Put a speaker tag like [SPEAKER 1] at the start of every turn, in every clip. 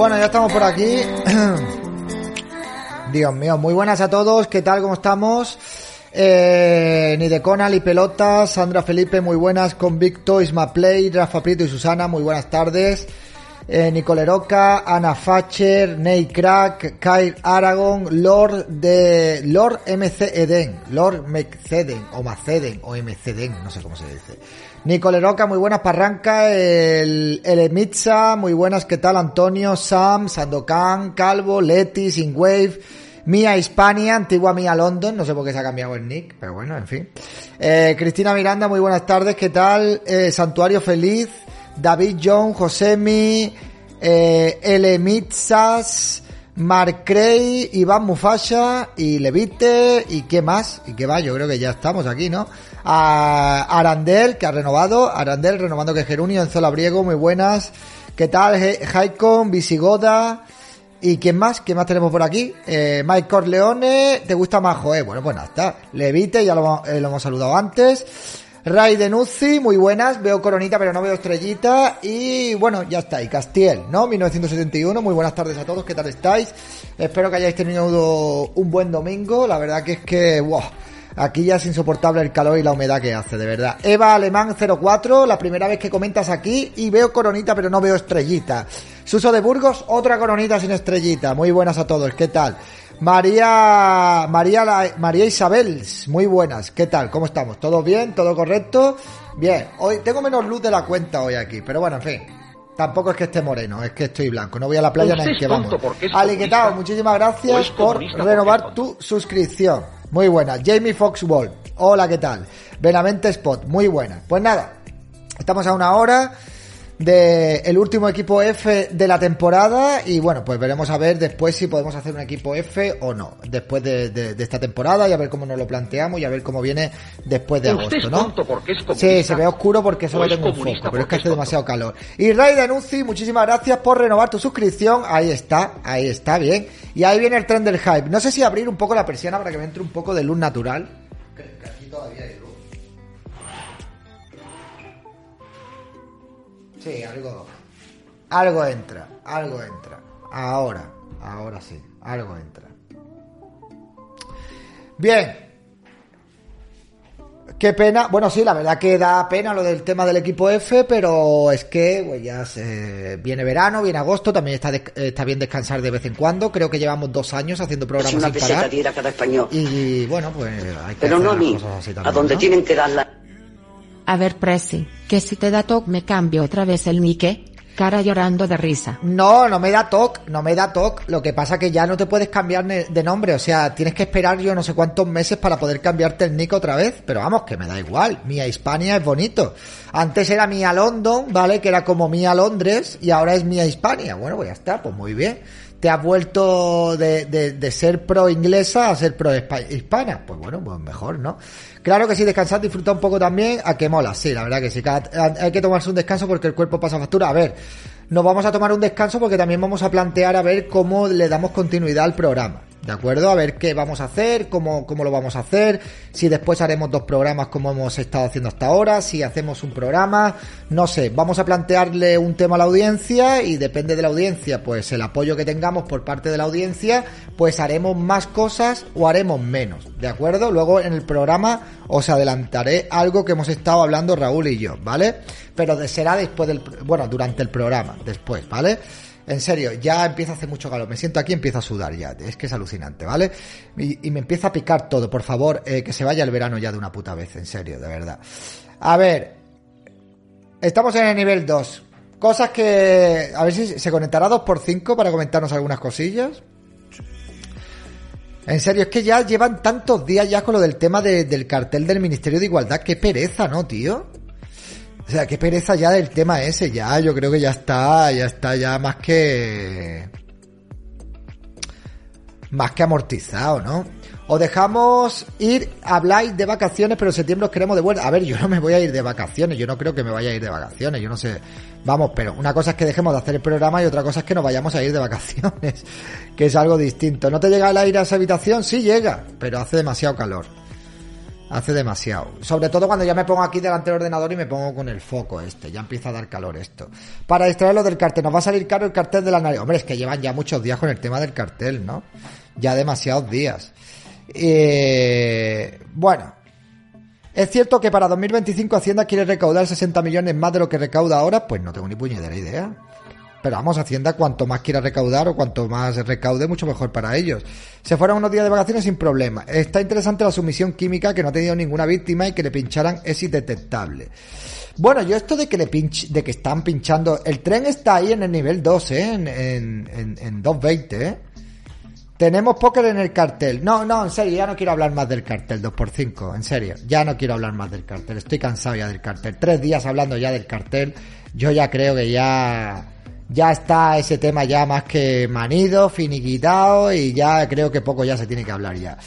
[SPEAKER 1] Bueno, ya estamos por aquí. Dios mío, muy buenas a todos. ¿Qué tal? ¿Cómo estamos? Eh, ni de Conal y Pelotas, Sandra Felipe, muy buenas. Convicto, Isma Play, Rafa Prieto y Susana, muy buenas tardes. Eh, Nicole Roca, Ana Facher, Ney Crack, Kyle Aragon, Lord de Lord MC Eden, Lord Mceden o Maceden o MCden, no sé cómo se dice. Nicole Roca, muy buenas Parranca, el, el Emitza, muy buenas, ¿qué tal? Antonio, Sam, Sandokan, Calvo, Leti, Wave, Mía Hispania, antigua Mía London, no sé por qué se ha cambiado el nick, pero bueno, en fin. Eh, Cristina Miranda, muy buenas tardes, ¿qué tal? Eh, Santuario Feliz, David John, Josemi, eh, Elemitzas, Mark Cray, Iván Mufasha y Levite y qué más, y qué va, yo creo que ya estamos aquí, ¿no? A Arandel, que ha renovado, Arandel renovando que Gerunio, Enzo Labriego, muy buenas. ¿Qué tal? Haikon, Visigoda. ¿Y quién más? ¿Quién más tenemos por aquí? Eh, Mike Corleone, ¿te gusta más Joé? Bueno, pues nada, está. Levite, ya lo, eh, lo hemos saludado antes. Ray de Nuzzi, muy buenas. Veo coronita, pero no veo estrellita. Y bueno, ya está. Y Castiel, ¿no? 1971. Muy buenas tardes a todos. ¿Qué tal estáis? Espero que hayáis tenido un buen domingo. La verdad que es que, wow. Aquí ya es insoportable el calor y la humedad que hace, de verdad. Eva Alemán 04, la primera vez que comentas aquí y veo coronita pero no veo estrellita. Suso de Burgos, otra coronita sin estrellita. Muy buenas a todos, ¿qué tal? María, María, la- María Isabel, muy buenas, ¿qué tal? ¿Cómo estamos? ¿Todo bien? ¿Todo correcto? Bien, hoy tengo menos luz de la cuenta hoy aquí, pero bueno, en fin. Tampoco es que esté moreno, es que estoy blanco. No voy a la playa ni
[SPEAKER 2] es
[SPEAKER 1] que vamos.
[SPEAKER 2] tonto porque es
[SPEAKER 1] Ali, ¿qué tal?
[SPEAKER 2] comunista.
[SPEAKER 1] Muchísimas gracias por renovar tu suscripción. Muy buena. Jamie Foxwall. Hola, ¿qué tal? Benavente Spot. Muy buena. Pues nada, estamos a una hora de el último equipo F de la temporada y bueno, pues veremos a ver después si podemos hacer un equipo F o no, después de, de- de esta temporada y a ver cómo nos lo planteamos y a ver cómo viene después de agosto,
[SPEAKER 2] es
[SPEAKER 1] ¿no?
[SPEAKER 2] tonto porque es
[SPEAKER 1] Sí, se ve oscuro porque solo tengo un foco, pero es que hace demasiado calor. Y Ray de Anunci, muchísimas gracias por renovar tu suscripción. Ahí está, ahí está, bien. Y ahí viene el tren del hype. No sé si abrir un poco la persiana para que me entre un poco de luz natural. Que- que aquí todavía hay Sí, algo. Algo entra, algo entra. Ahora, ahora sí, algo entra. Bien. Qué pena. Bueno, sí, la verdad que da pena lo del tema del equipo F, pero es que pues, ya se... viene verano, viene agosto, también está, des- está bien descansar de vez en cuando. Creo que llevamos dos años haciendo
[SPEAKER 3] Es
[SPEAKER 1] programas
[SPEAKER 3] una
[SPEAKER 1] sin
[SPEAKER 3] peseta
[SPEAKER 1] parar.
[SPEAKER 3] cada español.
[SPEAKER 1] Y bueno, pues hay que
[SPEAKER 3] Pero
[SPEAKER 1] hacer
[SPEAKER 3] no a mí,
[SPEAKER 1] cosas así
[SPEAKER 3] a donde
[SPEAKER 1] ¿no?
[SPEAKER 3] tienen que darla.
[SPEAKER 4] A ver, Presi, que si te da toque me cambio otra vez el nique. Cara llorando de risa.
[SPEAKER 1] No, no me da TOC, no me da TOC. Lo que pasa que ya no te puedes cambiar de nombre. O sea, tienes que esperar yo no sé cuántos meses para poder cambiarte el nick otra vez. Pero vamos, que me da igual. Mía Hispania es bonito. Antes era Mía London, ¿vale? Que era como Mía Londres y ahora es Mía Hispania. Bueno, pues ya está, pues muy bien. Te has vuelto de, de, de ser pro inglesa a ser pro hispa- hispana. Pues bueno, pues mejor, ¿no? Claro que sí, descansar, disfrutar un poco también, a que mola, sí, la verdad que sí. hay que tomarse un descanso porque el cuerpo pasa factura. A ver, nos vamos a tomar un descanso porque también vamos a plantear a ver cómo le damos continuidad al programa. ¿De acuerdo? A ver qué vamos a hacer, cómo, cómo lo vamos a hacer, si después haremos dos programas como hemos estado haciendo hasta ahora, si hacemos un programa, no sé, vamos a plantearle un tema a la audiencia y depende de la audiencia, pues el apoyo que tengamos por parte de la audiencia, pues haremos más cosas o haremos menos, ¿de acuerdo? Luego en el programa os adelantaré algo que hemos estado hablando Raúl y yo, ¿vale? Pero será después del, bueno, durante el programa, después, ¿vale? En serio, ya empieza a hacer mucho calor. Me siento aquí y empiezo a sudar ya. Es que es alucinante, ¿vale? Y, me empieza a picar todo. Por favor, eh, que se vaya el verano ya de una puta vez. En serio, de verdad. A ver. Estamos en el nivel 2. Cosas que... A ver si se conectará 2x5 para comentarnos algunas cosillas. En serio, es que ya llevan tantos días ya con lo del tema del cartel del Ministerio de Igualdad. Qué pereza, ¿no, tío? O sea, qué pereza ya del tema ese, ya, yo creo que ya está, ya está ya más que... Más que amortizado, ¿no? O dejamos ir, habláis de vacaciones, pero en septiembre os queremos de vuelta. A ver, yo no me voy a ir de vacaciones, yo no creo que me vaya a ir de vacaciones, yo no sé. Vamos, pero una cosa es que dejemos de hacer el programa y otra cosa es que nos vayamos a ir de vacaciones, que es algo distinto. ¿No te llega el aire a esa habitación? Sí llega, pero hace demasiado calor. Hace demasiado. Sobre todo cuando ya me pongo aquí delante del ordenador y me pongo con el foco este. Ya empieza a dar calor esto. Para distraerlo del cartel. Nos va a salir caro el cartel de la nariz. Hombre, es que llevan ya muchos días con el tema del cartel, ¿no? Ya demasiados días. Eh, bueno. ¿Es cierto que para 2025 Hacienda quiere recaudar 60 millones más de lo que recauda ahora? Pues no tengo ni puñetera idea. Pero vamos, Hacienda, cuanto más quiera recaudar o cuanto más recaude, mucho mejor para ellos. Se fueron unos días de vacaciones sin problema. Está interesante la sumisión química que no ha tenido ninguna víctima y que le pincharan es indetectable. Bueno, yo esto de que le pinch, de que están pinchando, el tren está ahí en el nivel 2, ¿eh? En, en, en, 220, ¿eh? Tenemos póker en el cartel. No, no, en serio, ya no quiero hablar más del cartel, 2x5, en serio. Ya no quiero hablar más del cartel, estoy cansado ya del cartel. Tres días hablando ya del cartel, yo ya creo que ya ya está ese tema ya más que manido, finiquitado y ya creo que poco ya se tiene que hablar ya.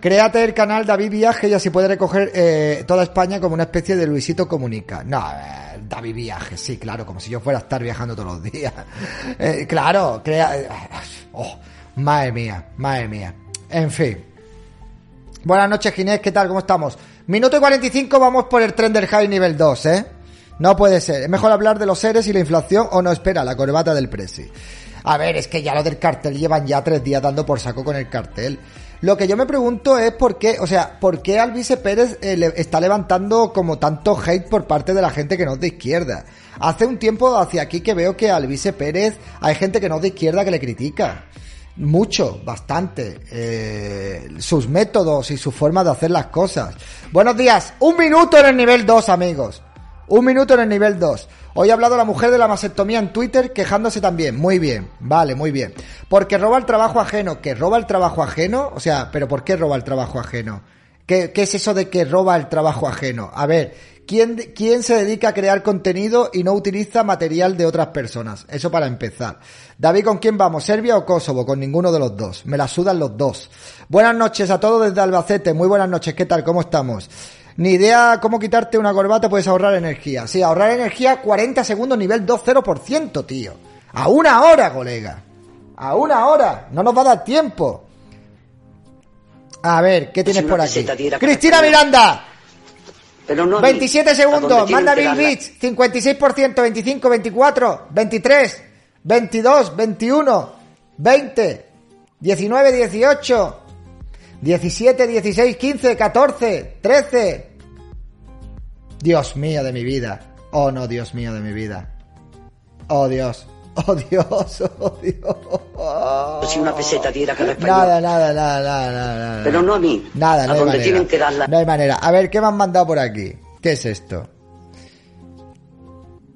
[SPEAKER 1] Créate el canal David Viaje y así puede recoger eh, toda España como una especie de Luisito Comunica. No, eh, David Viaje, sí, claro, como si yo fuera a estar viajando todos los días. Eh, claro, crea... Oh, madre mía, madre mía. En fin. Buenas noches, Ginés, ¿qué tal? ¿Cómo estamos? Minuto y 45, vamos por el tren del high nivel 2, ¿eh? No puede ser. Es mejor hablar de los seres y la inflación o no espera la corbata del Presi. A ver, es que ya lo del cartel llevan ya tres días dando por saco con el cartel. Lo que yo me pregunto es por qué, o sea, por qué Alvise Pérez eh, está levantando como tanto hate por parte de la gente que no es de izquierda. Hace un tiempo hacia aquí que veo que a Alvise Pérez hay gente que no es de izquierda que le critica. Mucho, bastante. Eh, sus métodos y su forma de hacer las cosas. Buenos días. Un minuto en el nivel 2, amigos. Un minuto en el nivel 2. Hoy ha hablado la mujer de la mastectomía en Twitter quejándose también. Muy bien, vale, muy bien. Porque roba el trabajo ajeno. ¿Que roba el trabajo ajeno? O sea, ¿pero por qué roba el trabajo ajeno? ¿Qué, qué es eso de que roba el trabajo ajeno? A ver, ¿quién, ¿quién se dedica a crear contenido y no utiliza material de otras personas? Eso para empezar. David, ¿con quién vamos? ¿Serbia o Kosovo? Con ninguno de los dos. Me la sudan los dos. Buenas noches a todos desde Albacete. Muy buenas noches. ¿Qué tal? ¿Cómo estamos? Ni idea cómo quitarte una corbata, puedes ahorrar energía. Sí, ahorrar energía 40 segundos, nivel 2-0%, tío. A una hora, colega. A una hora. No nos va a dar tiempo. A ver, ¿qué tienes por aquí? Cristina Miranda. 27 segundos. Manda Bill Rich. 56%, 25, 24, 23, 22, 21, 20, 19, 18, 17, 16, 15, 14, 13, Dios mío de mi vida. Oh no, Dios mío de mi vida. Oh Dios. Oh Dios, oh Dios.
[SPEAKER 2] Si una peseta diera cada
[SPEAKER 1] español. Nada, nada, nada, nada, nada.
[SPEAKER 2] Pero no a mí.
[SPEAKER 1] Nada, no
[SPEAKER 2] a
[SPEAKER 1] hay
[SPEAKER 2] donde
[SPEAKER 1] manera.
[SPEAKER 2] tienen que darla.
[SPEAKER 1] No hay manera. A ver, ¿qué me han mandado por aquí? ¿Qué es esto?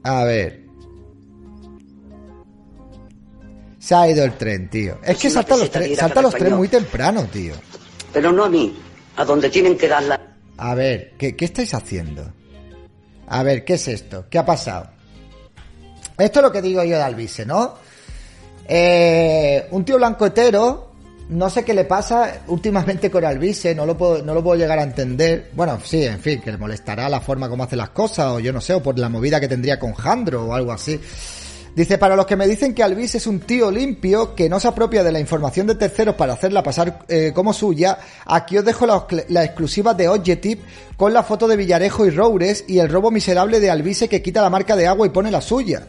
[SPEAKER 1] A ver. Se ha ido el tren, tío. Es
[SPEAKER 2] Pues
[SPEAKER 1] que salta los, tre- salta los trenes muy temprano, tío.
[SPEAKER 2] Pero no a mí. A donde tienen que darla.
[SPEAKER 1] A ver, ¿qué, qué estáis haciendo? A ver, ¿qué es esto? ¿Qué ha pasado? Esto es lo que digo yo de Alvise, ¿no? Eh, un tío blanco hetero, no sé qué le pasa últimamente con Alvise, no lo puedo, no lo puedo llegar a entender. Bueno, sí, en fin, que le molestará la forma como hace las cosas, o yo no sé, o por la movida que tendría con Jandro o algo así. Dice, para los que me dicen que Alvis es un tío limpio, que no se apropia de la información de terceros para hacerla pasar eh, como suya, aquí os dejo la, exclusiva de Objective con la foto de Villarejo y Roures y el robo miserable de Alvise que quita la marca de agua y pone la suya.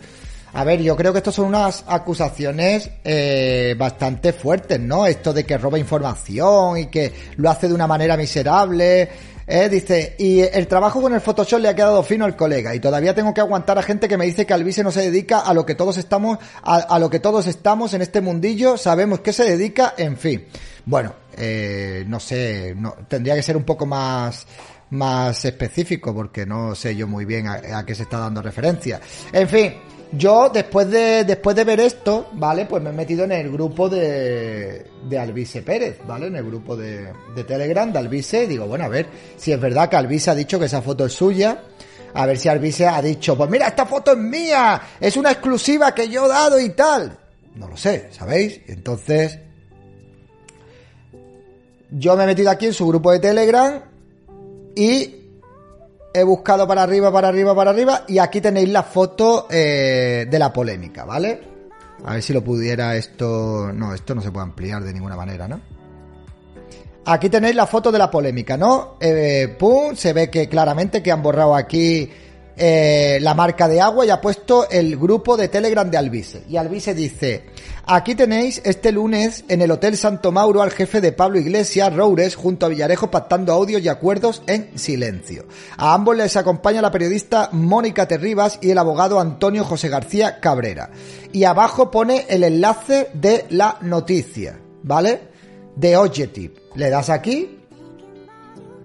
[SPEAKER 1] A ver, yo creo que esto son unas acusaciones eh, bastante fuertes, ¿no? Esto de que roba información y que lo hace de una manera miserable. Eh, dice, y el trabajo con el Photoshop le ha quedado fino al colega y todavía tengo que aguantar a gente que me dice que Alvise no se dedica a lo que todos estamos, a, lo que todos estamos en este mundillo, sabemos que se dedica, en fin. Bueno, eh, no sé, no, tendría que ser un poco más, más específico porque no sé yo muy bien a qué se está dando referencia. En fin, yo, después de, después de ver esto, ¿vale? Pues me he metido en el grupo de, de Alvise Pérez, ¿vale? En el grupo de, de Telegram de Alvise. Y digo, bueno, a ver si es verdad que Alvise ha dicho que esa foto es suya. A ver si Alvise ha dicho, pues mira, esta foto es mía, es una exclusiva que yo he dado y tal. No lo sé, ¿sabéis? Entonces, yo me he metido aquí en su grupo de Telegram y he buscado para arriba, para arriba, para arriba y aquí tenéis la foto eh, de la polémica, ¿vale? A ver si lo pudiera esto... No, esto no se puede ampliar de ninguna manera, ¿no? Aquí tenéis la foto de la polémica, ¿no? Eh, pum, se ve que claramente que han borrado aquí eh, la marca de agua y ha puesto el grupo de Telegram de Alvise. Y Alvise dice, aquí tenéis este lunes en el Hotel Santo Mauro al jefe de Pablo Iglesias, Roures, junto a Villarejo pactando audios y acuerdos en silencio. A ambos les acompaña la periodista Mónica Terribas y el abogado Antonio José García Cabrera. Y abajo pone el enlace de la noticia, ¿vale? De Objective. Le das aquí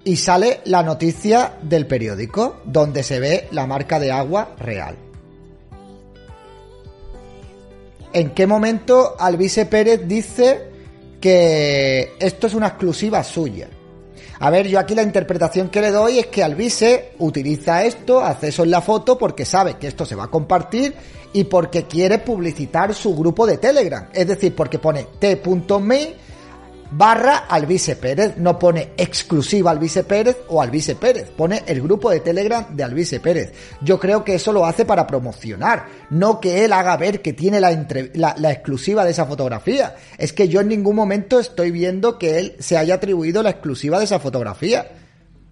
[SPEAKER 1] y sale la noticia del periódico donde se ve la marca de agua real. ¿En qué momento Alvise Pérez dice que esto es una exclusiva suya? A ver, yo aquí la interpretación que le doy es que Alvise utiliza esto, hace eso en la foto porque sabe que esto se va a compartir y porque quiere publicitar su grupo de Telegram. Es decir, porque pone t.me barra Alvise Pérez, no pone exclusiva Alvise Pérez o Alvise Pérez, pone el grupo de Telegram de Alvise Pérez. Yo creo que eso lo hace para promocionar, no que él haga ver que tiene la, la, la, exclusiva de esa fotografía. Es que yo en ningún momento estoy viendo que él se haya atribuido la exclusiva de esa fotografía.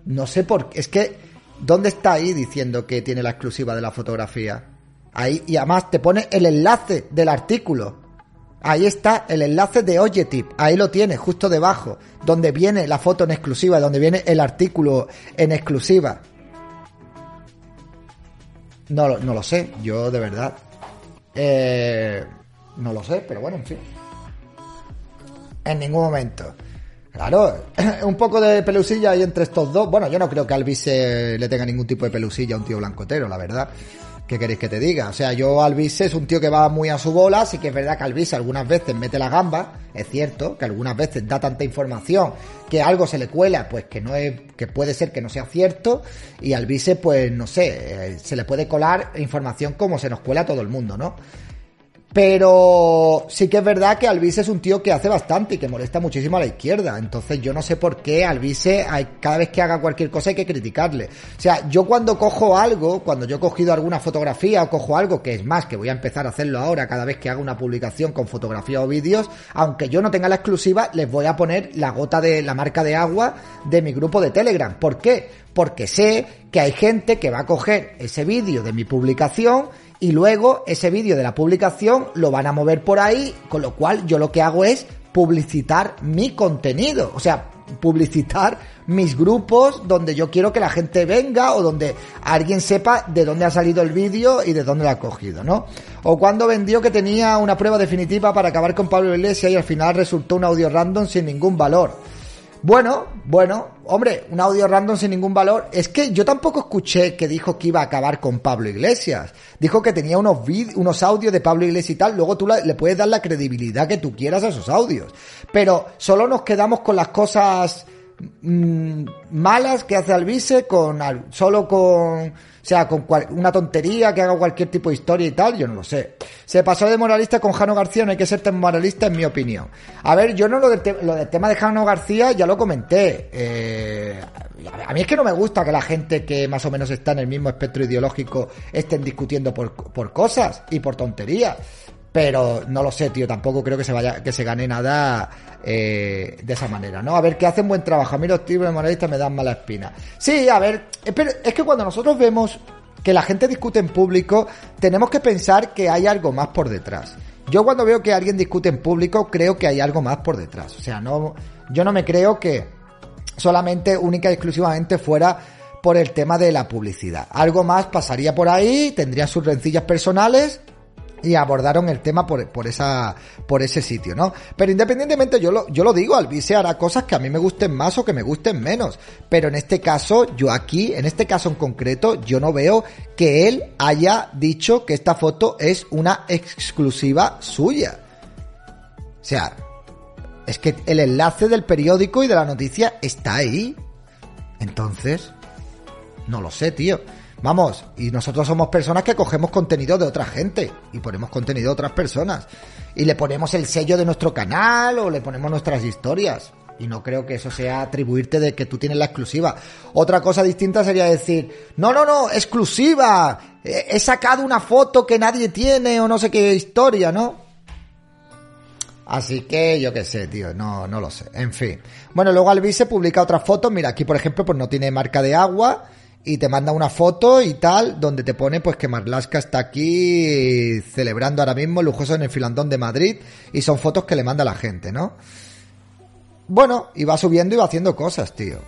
[SPEAKER 1] No sé por qué, es que, ¿dónde está ahí diciendo que tiene la exclusiva de la fotografía? Ahí, y además te pone el enlace del artículo. Ahí está el enlace de Ojetip, ahí lo tienes, justo debajo, donde viene la foto en exclusiva, donde viene el artículo en exclusiva. No, lo sé, yo de verdad. Eh, no lo sé, pero bueno, en fin. En ningún momento. Claro, un poco de pelusilla ahí entre estos dos. Bueno, yo no creo que Alvise le tenga ningún tipo de pelusilla a un tío blancotero, la verdad. ¿Qué queréis que te diga? O sea, yo Alvise es un tío que va muy a su bola, sí que es verdad que Alvise algunas veces mete la gamba, es cierto, que algunas veces da tanta información que algo se le cuela, pues que no es, que puede ser que no sea cierto, y Alvise, pues no sé, eh, se le puede colar información como se nos cuela a todo el mundo, ¿no? Pero sí que es verdad que Alvise es un tío que hace bastante y que molesta muchísimo a la izquierda. Entonces yo no sé por qué Alvise, cada vez que haga cualquier cosa hay que criticarle. O sea, yo cuando cojo algo, cuando yo he cogido alguna fotografía o cojo algo, que es más, que voy a empezar a hacerlo ahora cada vez que haga una publicación con fotografía o vídeos, aunque yo no tenga la exclusiva, les voy a poner la gota de la marca de agua de mi grupo de Telegram. ¿Por qué? Porque sé que hay gente que va a coger ese vídeo de mi publicación y luego ese vídeo de la publicación lo van a mover por ahí, con lo cual yo lo que hago es publicitar mi contenido, o sea, publicitar mis grupos donde yo quiero que la gente venga o donde alguien sepa de dónde ha salido el vídeo y de dónde lo ha cogido, ¿no? O cuando vendió que tenía una prueba definitiva para acabar con Pablo Iglesias y al final resultó un audio random sin ningún valor. Bueno, bueno, hombre, un audio random sin ningún valor. Es que yo tampoco escuché que dijo que iba a acabar con Pablo Iglesias. Dijo que tenía unos unos audios de Pablo Iglesias y tal. Luego tú le puedes dar la credibilidad que tú quieras a esos audios. Pero solo nos quedamos con las cosas mm, malas que hace Alvise con solo con sea con cual- una tontería que haga cualquier tipo de historia y tal yo no lo sé. Se pasó de moralista con Jano García no hay que ser tan moralista en mi opinión. A ver yo no lo del, lo del tema de Jano García ya lo comenté eh, a mí es que no me gusta que la gente que más o menos está en el mismo espectro ideológico estén discutiendo por cosas y por tonterías pero no lo sé, tío, tampoco creo que se vaya, que se gane nada eh, de esa manera, ¿no? A ver, que hacen buen trabajo. A mí los de moralistas me dan mala espina. Sí, a ver, es que cuando nosotros vemos que la gente discute en público, tenemos que pensar que hay algo más por detrás. Yo cuando veo que alguien discute en público, creo que hay algo más por detrás. O sea, no, yo no me creo que solamente, única y exclusivamente fuera por el tema de la publicidad. Algo más pasaría por ahí, tendría sus rencillas personales y abordaron el tema por, por esa por ese sitio, ¿no? Pero independientemente yo lo, yo lo digo, Alvise hará cosas que a mí me gusten más o que me gusten menos, pero en este caso yo aquí, en este caso en concreto, yo no veo que él haya dicho que esta foto es una exclusiva suya. O sea, es que el enlace del periódico y de la noticia está ahí. Entonces, no lo sé, tío. Vamos, y nosotros somos personas que cogemos contenido de otra gente y ponemos contenido de otras personas. Y le ponemos el sello de nuestro canal o le ponemos nuestras historias. Y no creo que eso sea atribuirte de que tú tienes la exclusiva. Otra cosa distinta sería decir, no, no, no, exclusiva. He sacado una foto que nadie tiene o no sé qué historia, ¿no? Así que yo qué sé, tío, no, no lo sé. En fin. Bueno, luego Alvise publica otras fotos. Mira, aquí por ejemplo, pues no tiene marca de agua y te manda una foto y tal, donde te pone pues que Marlaska está aquí celebrando ahora mismo lujoso en el filandón de Madrid y son fotos que le manda la gente, ¿no? Bueno, y va subiendo y va haciendo cosas, tío.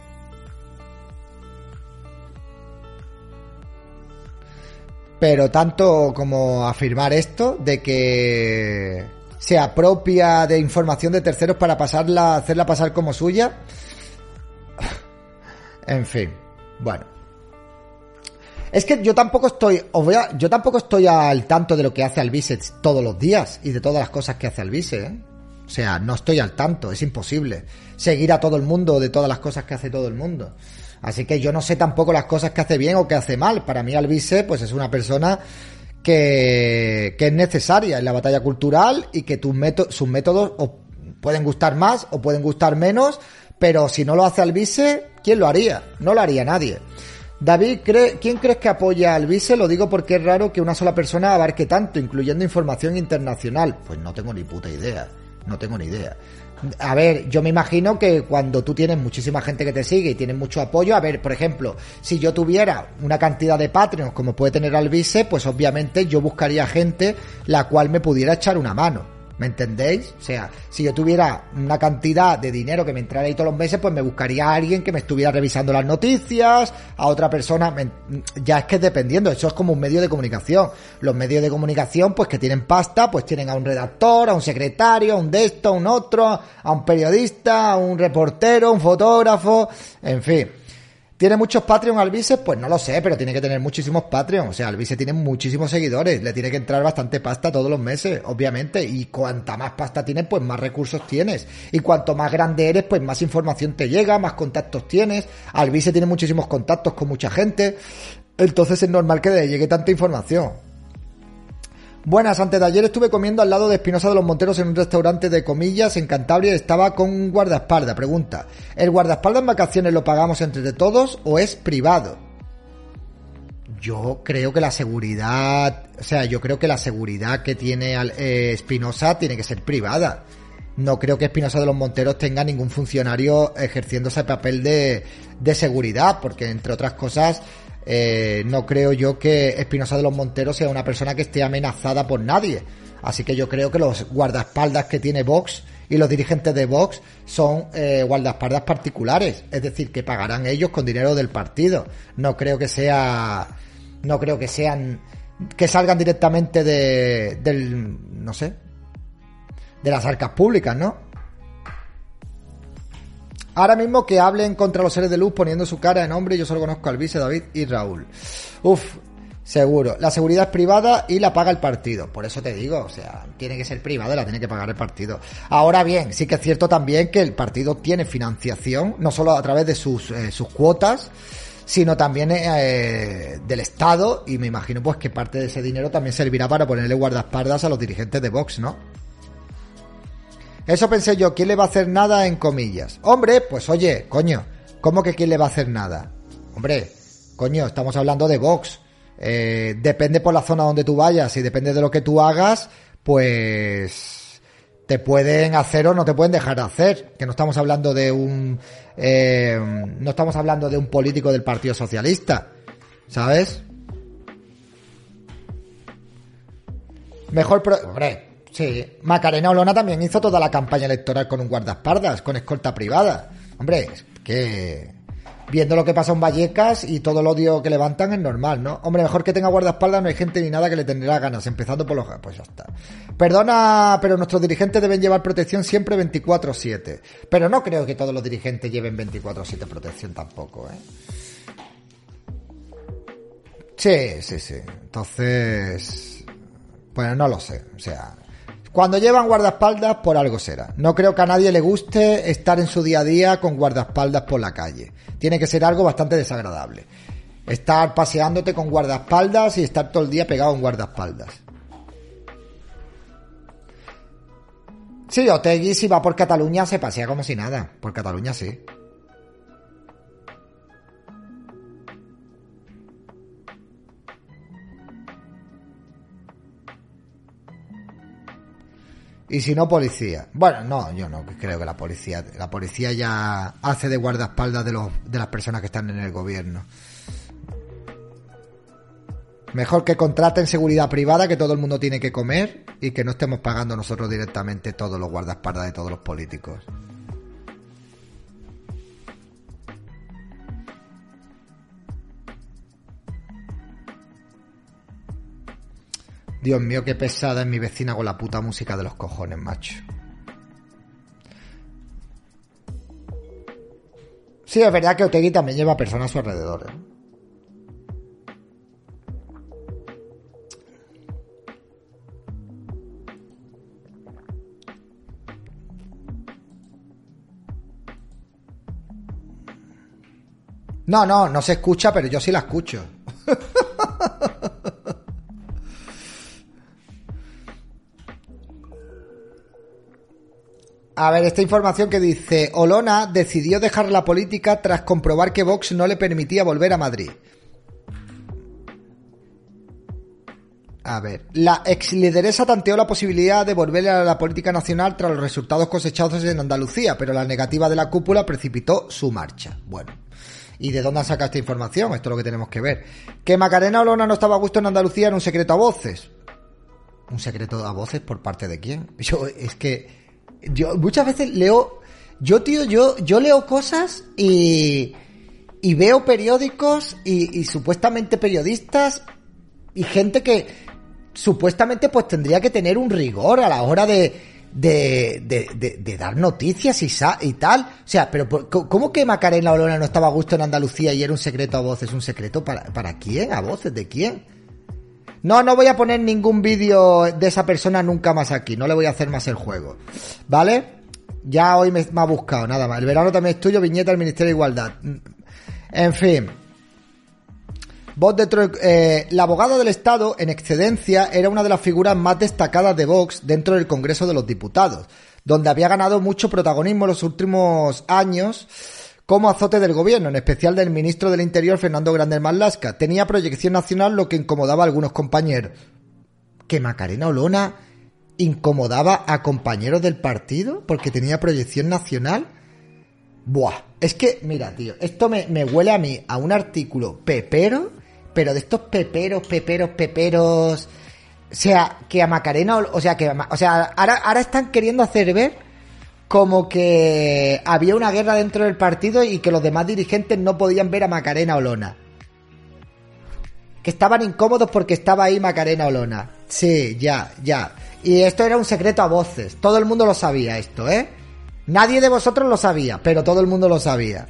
[SPEAKER 1] Pero tanto como afirmar esto de que se apropia de información de terceros para pasarla, hacerla pasar como suya. En fin, bueno. Es que yo tampoco estoy, os voy a- yo tampoco estoy al tanto de lo que hace Alvise todos los días y de todas las cosas que hace Alvise, ¿eh? O sea, no estoy al tanto, es imposible seguir a todo el mundo de todas las cosas que hace todo el mundo. Así que yo no sé tampoco las cosas que hace bien o que hace mal. Para mí Alvise, pues es una persona que, que es necesaria en la batalla cultural y que tus métodos, sus métodos o pueden gustar más o pueden gustar menos, pero si no lo hace Alvise, ¿quién lo haría? No lo haría nadie. David, ¿cree- ¿quién crees que apoya a Alvise? Lo digo porque es raro que una sola persona abarque tanto, incluyendo información internacional. Pues no tengo ni puta idea. No tengo ni idea. A ver, yo me imagino que cuando tú tienes muchísima gente que te sigue y tienes mucho apoyo, a ver, por ejemplo, si yo tuviera una cantidad de Patreons como puede tener Alvise, pues obviamente yo buscaría gente la cual me pudiera echar una mano. ¿Me entendéis? O sea, si yo tuviera una cantidad de dinero que me entrara ahí todos los meses, pues me buscaría a alguien que me estuviera revisando las noticias, a otra persona, ya es que dependiendo, eso es como un medio de comunicación. Los medios de comunicación, pues que tienen pasta, pues tienen a un redactor, a un secretario, a un de esto, a un otro, a un periodista, a un reportero, a un fotógrafo, en fin. ¿Tiene muchos Patreon Alvise? Pues no lo sé, pero tiene que tener muchísimos Patreon. O sea, Alvise tiene muchísimos seguidores. Le tiene que entrar bastante pasta todos los meses, obviamente. Y cuanta más pasta tienes, pues más recursos tienes. Y cuanto más grande eres, pues más información te llega, más contactos tienes. Alvise tiene muchísimos contactos con mucha gente. Entonces es normal que le llegue tanta información. Buenas, antes de ayer estuve comiendo al lado de Espinosa de los Monteros en un restaurante de comillas en Cantabria estaba con un guardaespaldas. Pregunta, ¿el guardaespaldas en vacaciones lo pagamos entre todos o es privado? Yo creo que la seguridad, o sea, yo creo que la seguridad que tiene eh, Espinosa tiene que ser privada. No creo que Espinosa de los Monteros tenga ningún funcionario ejerciendo ese papel de, de seguridad, porque entre otras cosas, eh, no creo yo que Espinosa de los Monteros sea una persona que esté amenazada por nadie. Así que yo creo que los guardaespaldas que tiene Vox y los dirigentes de Vox son eh, guardaespaldas particulares, es decir, que pagarán ellos con dinero del partido. No creo que sea, no creo que sean, que salgan directamente de, del, no sé, de las arcas públicas, ¿no? Ahora mismo que hablen contra los seres de luz poniendo su cara en hombre, yo solo conozco al vice David y Raúl. Uf, Seguro. La seguridad es privada y la paga el partido. Por eso te digo, o sea, tiene que ser privada y la tiene que pagar el partido. Ahora bien, sí que es cierto también que el partido tiene financiación, no solo a través de sus, eh, sus cuotas, sino también eh, del Estado y me imagino pues que parte de ese dinero también servirá para ponerle guardaespaldas a los dirigentes de Vox, ¿no? Eso pensé yo, ¿quién le va a hacer nada en comillas? Hombre, pues oye, coño, ¿cómo que quién le va a hacer nada? Hombre, coño, estamos hablando de Vox. Eh, depende por la zona donde tú vayas y depende de lo que tú hagas, pues te pueden hacer o no te pueden dejar hacer. Que no estamos hablando de un, eh, no estamos hablando de un político del Partido Socialista, ¿sabes? Mejor, pro hombre, sí. Macarena Olona también hizo toda la campaña electoral con un guardaespaldas, con escolta privada. Hombre, que viendo lo que pasa en Vallecas y todo el odio que levantan es normal, ¿no? Hombre, mejor que tenga guardaespaldas, no hay gente ni nada que le tendrá ganas, empezando por los... Pues ya está. Perdona, pero nuestros dirigentes deben llevar protección siempre 24-7. Pero no creo que todos los dirigentes lleven 24-7 protección tampoco, ¿eh? Sí, sí, sí. Entonces... Bueno, no lo sé. O sea, cuando llevan guardaespaldas, por algo será. No creo que a nadie le guste estar en su día a día con guardaespaldas por la calle. Tiene que ser algo bastante desagradable. Estar paseándote con guardaespaldas y estar todo el día pegado en guardaespaldas. Sí, Otegui si va por Cataluña se pasea como si nada. Por Cataluña sí. Y si no, policía. Bueno, no, yo no creo que la policía. La policía ya hace de guardaespaldas de, los, de las personas que están en el gobierno. Mejor que contraten seguridad privada, que todo el mundo tiene que comer y que no estemos pagando nosotros directamente todos los guardaespaldas de todos los políticos. Dios mío, qué pesada es mi vecina con la puta música de los cojones, macho. Sí, es verdad que Otegui también lleva personas a su alrededor. ¿eh? No, no, no se escucha, pero yo sí la escucho. A ver, esta información que dice, Olona decidió dejar la política tras comprobar que Vox no le permitía volver a Madrid. A ver, la ex lideresa tanteó la posibilidad de volver a la política nacional tras los resultados cosechados en Andalucía, pero la negativa de la cúpula precipitó su marcha. Bueno, ¿y de dónde sacado esta información? Esto es lo que tenemos que ver. Que Macarena Olona no estaba a gusto en Andalucía en un secreto a voces. ¿Un secreto a voces por parte de quién? Yo, es que yo muchas veces leo, yo tío, yo, yo leo cosas y, y veo periódicos y, supuestamente periodistas y gente que supuestamente pues tendría que tener un rigor a la hora de, de, de, de, dar noticias y, y tal. O sea, pero ¿cómo que Macarena Olona no estaba a gusto en Andalucía y era un secreto a voces? ¿Un secreto para, para quién? ¿A voces? ¿De quién? No, no voy a poner ningún vídeo de esa persona nunca más aquí. No le voy a hacer más el juego. ¿Vale? Ya hoy me, ha buscado, nada más. El verano también es tuyo, viñeta del Ministerio de Igualdad. En fin. Vox dentro eh, la abogada del Estado, en excedencia, era una de las figuras más destacadas de Vox dentro del Congreso de los Diputados, donde había ganado mucho protagonismo en los últimos años como azote del gobierno, en especial del ministro del Interior Fernando Grande Marlasca. Tenía proyección nacional lo que incomodaba a algunos compañeros. ¿Que Macarena Olona incomodaba a compañeros del partido porque tenía proyección nacional? Buah, es que, mira, tío, esto me, huele a mí a un artículo pepero, pero de estos peperos, peperos, peperos. O sea, que a Macarena, o sea, que, o sea, ahora, ahora están queriendo hacer ver como que había una guerra dentro del partido y que los demás dirigentes no podían ver a Macarena Olona. Que estaban incómodos porque estaba ahí Macarena Olona. Sí, ya, ya. Y esto era un secreto a voces. Todo el mundo lo sabía esto, ¿eh? Nadie de vosotros lo sabía, pero todo el mundo lo sabía.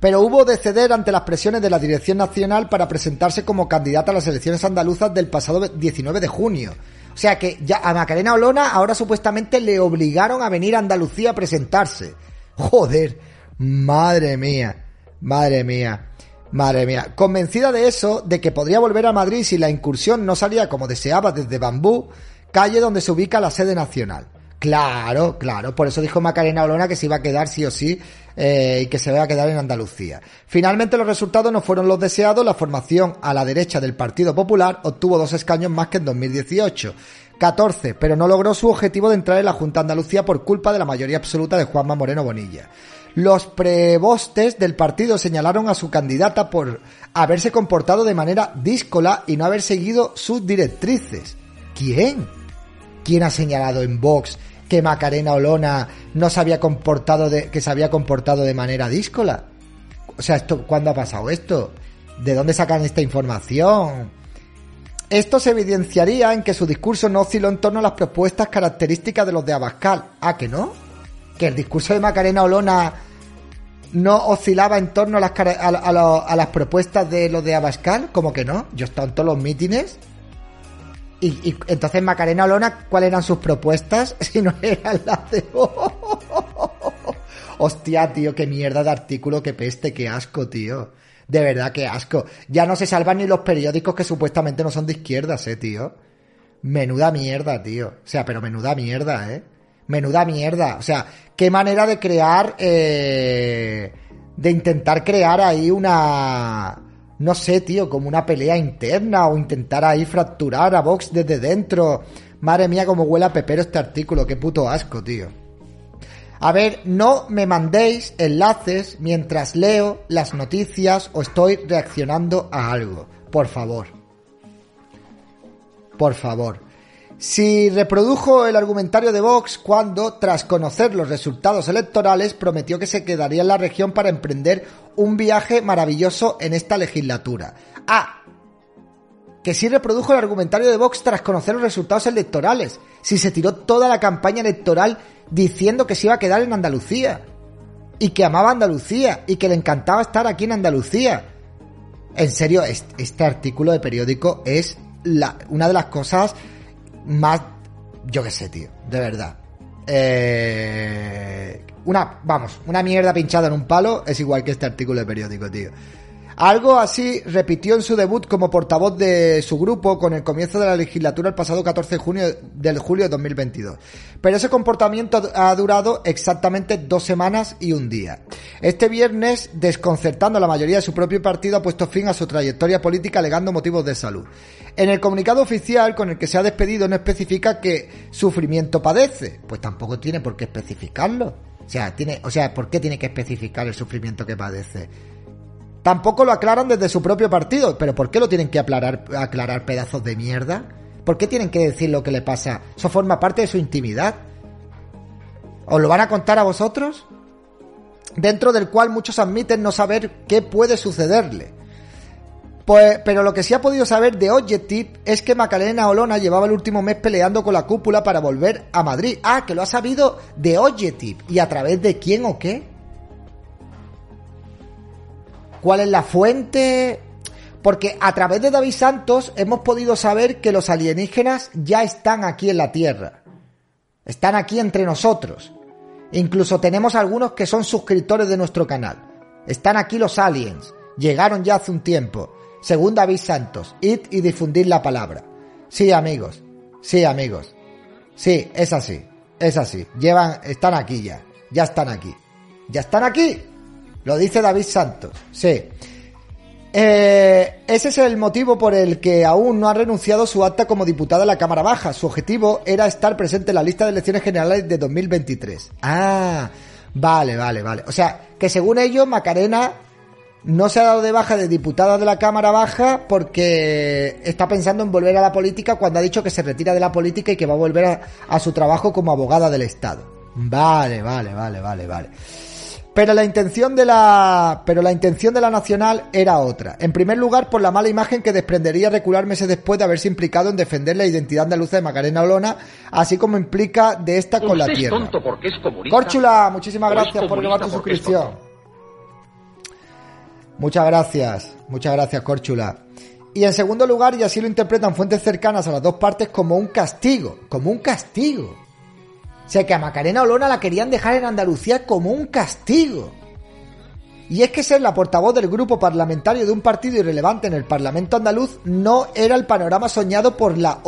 [SPEAKER 1] Pero hubo de ceder ante las presiones de la Dirección Nacional para presentarse como candidata a las elecciones andaluzas del pasado 19 de junio. O sea que ya a Macarena Olona ahora supuestamente le obligaron a venir a Andalucía a presentarse. Joder, madre mía, madre mía. Madre mía, convencida de eso, de que podría volver a Madrid si la incursión no salía como deseaba desde Bambú, calle donde se ubica la sede nacional. Claro, claro, por eso dijo Macarena Olona que se iba a quedar sí o sí eh, y que se iba a quedar en Andalucía. Finalmente los resultados no fueron los deseados, la formación a la derecha del Partido Popular obtuvo dos escaños más que en 2018. 14, pero no logró su objetivo de entrar en la Junta Andalucía por culpa de la mayoría absoluta de Juanma Moreno Bonilla. Los prebostes del partido señalaron a su candidata por haberse comportado de manera díscola y no haber seguido sus directrices. ¿Quién? ¿Quién ha señalado en Vox que Macarena Olona no se había comportado de, que se había comportado de manera díscola? O sea, esto, ¿cuándo ha pasado esto? ¿De dónde sacan esta información? Esto se evidenciaría en que su discurso no osciló en torno a las propuestas características de los de Abascal. ¿Ah, que no? Que el discurso de Macarena Olona no oscilaba en torno a las, propuestas de los de Abascal. ¿Cómo que no? Yo he en todos los mítines y, entonces Macarena Olona, ¿cuáles eran sus propuestas? Si no eran las de... Hostia, tío, qué mierda de artículo, qué peste, qué asco, tío. De verdad, qué asco. Ya no se salvan ni los periódicos que supuestamente no son de izquierdas, eh, tío. Menuda mierda, tío. O sea, pero menuda mierda, eh. Menuda mierda. O sea, qué manera de crear... Eh, de intentar crear ahí una no sé, tío, como una pelea interna o intentar ahí fracturar a Vox desde dentro. Madre mía, cómo huele a pepero este artículo, qué puto asco, tío. A ver, no me mandéis enlaces mientras leo las noticias o estoy reaccionando a algo. Por favor. Por favor. Si reprodujo el argumentario de Vox cuando, tras conocer los resultados electorales, prometió que se quedaría en la región para emprender un viaje maravilloso en esta legislatura. Ah, que sí reprodujo el argumentario de Vox tras conocer los resultados electorales. Si se tiró toda la campaña electoral diciendo que se iba a quedar en Andalucía. Y que amaba Andalucía. Y que le encantaba estar aquí en Andalucía. En serio, este, artículo de periódico es una de las cosas más, yo qué sé, tío, de verdad. Eh, una, vamos, una mierda pinchada en un palo es igual que este artículo de periódico, tío. Algo así repitió en su debut como portavoz de su grupo con el comienzo de la legislatura el pasado 14 de junio del julio de 2022. Pero ese comportamiento ha durado exactamente dos semanas y un día. Este viernes, desconcertando a la mayoría de su propio partido, ha puesto fin a su trayectoria política alegando motivos de salud. En el comunicado oficial con el que se ha despedido no especifica qué sufrimiento padece. Pues tampoco tiene por qué especificarlo. O sea, tiene, o sea, ¿por qué tiene que especificar el sufrimiento que padece? Tampoco lo aclaran desde su propio partido. ¿Pero por qué lo tienen que aclarar, pedazos de mierda? ¿Por qué tienen que decir lo que le pasa? ¿Eso forma parte de su intimidad? ¿Os lo van a contar a vosotros? Dentro del cual muchos admiten no saber qué puede sucederle. Pues, pero lo que sí ha podido saber de Objective es que Macarena Olona llevaba el último mes peleando con la cúpula para volver a Madrid. Ah, que lo ha sabido de Objective. ¿Y a través de quién o qué? Cuál es la fuente. Porque a través de David Santos hemos podido saber que los alienígenas ya están aquí en la Tierra. Están aquí entre nosotros. Incluso tenemos algunos que son suscriptores de nuestro canal. Están aquí los aliens. Llegaron ya hace un tiempo. Según David Santos, id y difundir la palabra. Sí, amigos. Sí, amigos. Sí, es así. Es así. Llevan, están aquí ya. Ya están aquí. Ya están aquí. Lo dice David Santos. Sí. Eh, ese es el motivo por el que aún no ha renunciado su acta como diputada de la Cámara Baja. Su objetivo era estar presente en la lista de elecciones generales de 2023. Ah, vale, vale, vale. O sea, que según ellos, Macarena no se ha dado de baja de diputada de la Cámara Baja porque está pensando en volver a la política cuando ha dicho que se retira de la política y que va a volver a, a su trabajo como abogada del Estado. Vale, vale, vale, vale, vale. Pero la intención de la, pero la intención de la nacional era otra. En primer lugar, por la mala imagen que desprendería recular meses después de haberse implicado en defender la identidad andaluza de Macarena Olona, así como implica de esta con la tierra.
[SPEAKER 3] tonto porque es comunista.
[SPEAKER 1] Córchula, muchísimas gracias por renovar tu suscripción. Muchas gracias, muchas gracias, Córchula. Y en segundo lugar, y así lo interpretan fuentes cercanas a las dos partes, como un castigo, como un castigo. O sea que a Macarena Olona la querían dejar en Andalucía como un castigo. Y es que ser la portavoz del grupo parlamentario de un partido irrelevante en el Parlamento andaluz no era el panorama soñado por la,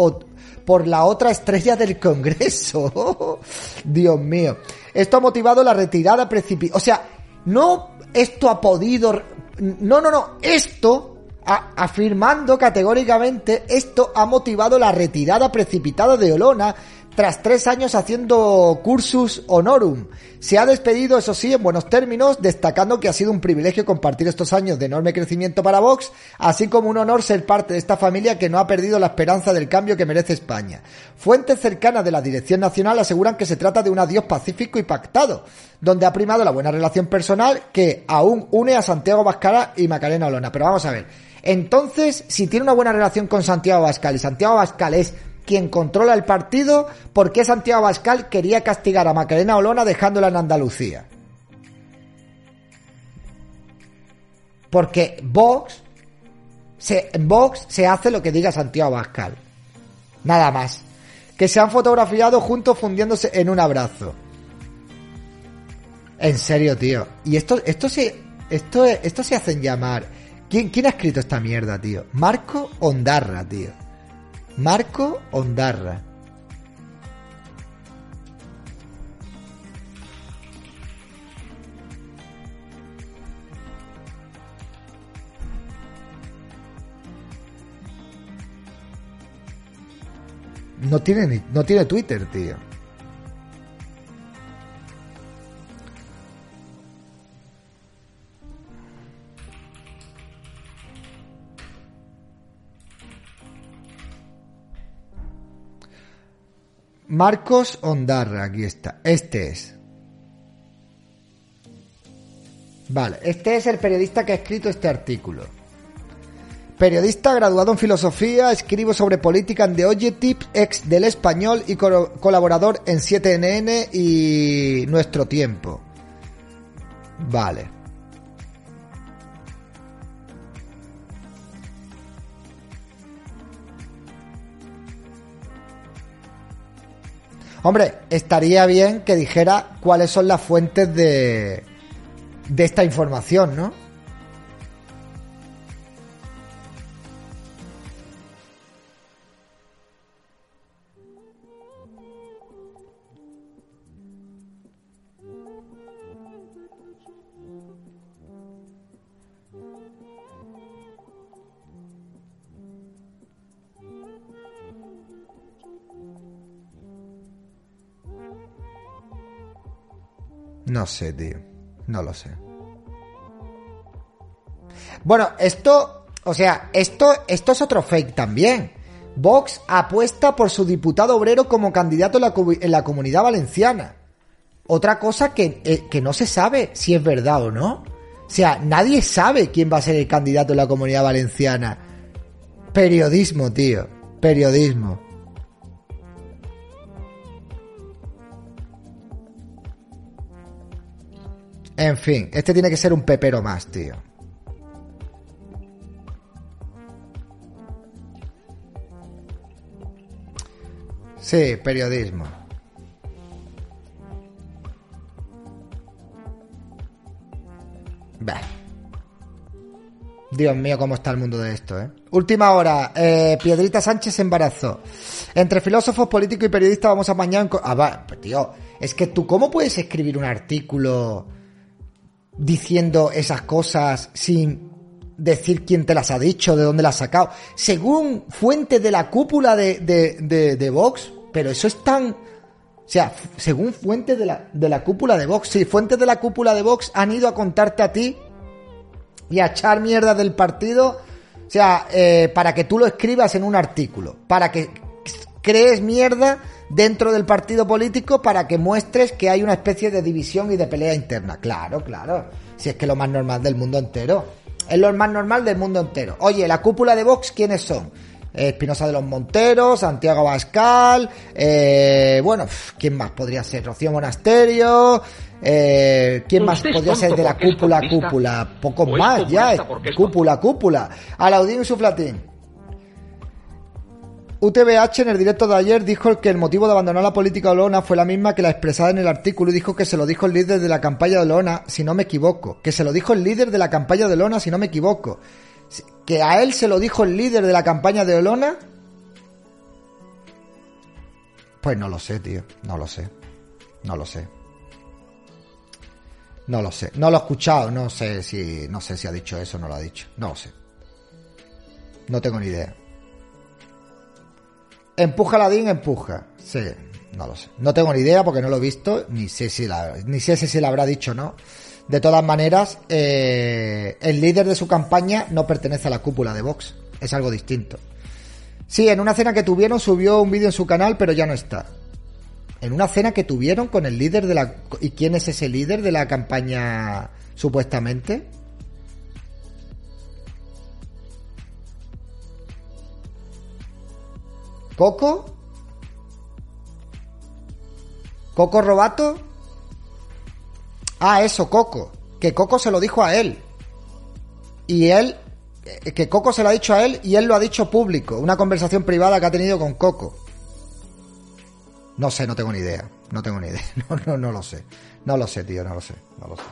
[SPEAKER 1] por la otra estrella del Congreso. Dios mío. Esto ha motivado la retirada precipitada. O sea, no esto ha podido... No, no, no. Esto, afirmando categóricamente, esto ha motivado la retirada precipitada de Olona tras tres años haciendo cursus honorum. Se ha despedido, eso sí, en buenos términos, destacando que ha sido un privilegio compartir estos años de enorme crecimiento para Vox, así como un honor ser parte de esta familia que no ha perdido la esperanza del cambio que merece España. Fuentes cercanas de la Dirección Nacional aseguran que se trata de un adiós pacífico y pactado, donde ha primado la buena relación personal que aún une a Santiago Bascara y Macarena Olona. Pero vamos a ver, entonces, si tiene una buena relación con Santiago Bascal y Santiago Bascal es quien controla el partido, ¿por qué Santiago Bascal quería castigar a Macarena Olona dejándola en Andalucía? Porque Vox, se, Vox se hace lo que diga Santiago Bascal. Nada más. Que se han fotografiado juntos fundiéndose en un abrazo. En serio, tío. Y esto, esto se, esto, esto se hacen llamar. ¿Quién, ¿Quién ha escrito esta mierda, tío? Marco Ondarra, tío. Marco Ondarra. No tiene, no tiene Twitter, tío. Marcos Ondarra, aquí está. Este es. Vale, este es el periodista que ha escrito este artículo. Periodista graduado en filosofía, escribo sobre política en The Objective, ex del español y colaborador en 7NN y Nuestro Tiempo. Vale. Hombre, estaría bien que dijera cuáles son las fuentes de, de esta información, ¿no? No sé, tío. No lo sé. Bueno, esto, o sea, esto, esto es otro fake también. Vox apuesta por su diputado obrero como candidato en la, comunidad valenciana. Otra cosa que, eh, que no se sabe si es verdad o no. O sea, nadie sabe quién va a ser el candidato en la comunidad valenciana. Periodismo, tío. Periodismo. En fin, este tiene que ser un pepero más, tío. Sí, periodismo. Bah. Dios mío, cómo está el mundo de esto, ¿eh? Última hora. Eh, Piedrita Sánchez se embarazó. Entre filósofos, políticos y periodistas vamos a mañana... Ah, va, tío, es que tú, ¿cómo puedes escribir un artículo diciendo esas cosas sin decir quién te las ha dicho, de dónde las has sacado. Según fuentes de la cúpula de, de, de, Vox, pero eso es tan... O sea, según fuentes de la, de la cúpula de Vox, si fuentes de la cúpula de Vox han ido a contarte a ti y a echar mierda del partido, o sea, eh, para que tú lo escribas en un artículo, para que crees mierda dentro del partido político para que muestres que hay una especie de división y de pelea interna. Claro, claro. Si es que lo más normal del mundo entero. Es lo más normal del mundo entero. Oye, la cúpula de Vox, ¿quiénes son? Eh, Espinosa de los Monteros, Santiago Bascal, eh, bueno, ¿quién más podría ser? Rocío Monasterio, eh, ¿quién más podría ser de la cúpula, cúpula? Pocos
[SPEAKER 3] o es
[SPEAKER 1] más ya, cúpula, cúpula. Alaudín y su flatín. UTBH en el directo de ayer dijo que el motivo de abandonar la política de Olona fue la misma que la expresada en el artículo y dijo que se lo dijo el líder de la campaña de Olona, si no me equivoco. Que se lo dijo el líder de la campaña de Olona, si no me equivoco. Que a él se lo dijo el líder de la campaña de Olona. Pues no lo sé, tío. No lo sé. No lo sé. No lo sé. No lo he escuchado. No sé si, no sé si ha dicho eso o no lo ha dicho. No lo sé. No tengo ni idea. Empuja Ladín, empuja. Sí, no lo sé. No tengo ni idea porque no lo he visto, ni sé si la, ni sé si la habrá dicho o no. De todas maneras, eh, el líder de su campaña no pertenece a la cúpula de Vox. Es algo distinto. Sí, en una cena que tuvieron subió un vídeo en su canal, pero ya no está. En una cena que tuvieron con el líder de la... ¿Y quién es ese líder de la campaña supuestamente? ¿Coco? ¿Coco Robato? Ah, eso, Coco. Que Coco se lo dijo a él. Y él, eh, que Coco se lo ha dicho a él y él lo ha dicho público. Una conversación privada que ha tenido con Coco. No sé, no tengo ni idea. No tengo ni idea. No, no, no lo sé. No lo sé, tío, no lo sé. No lo sé.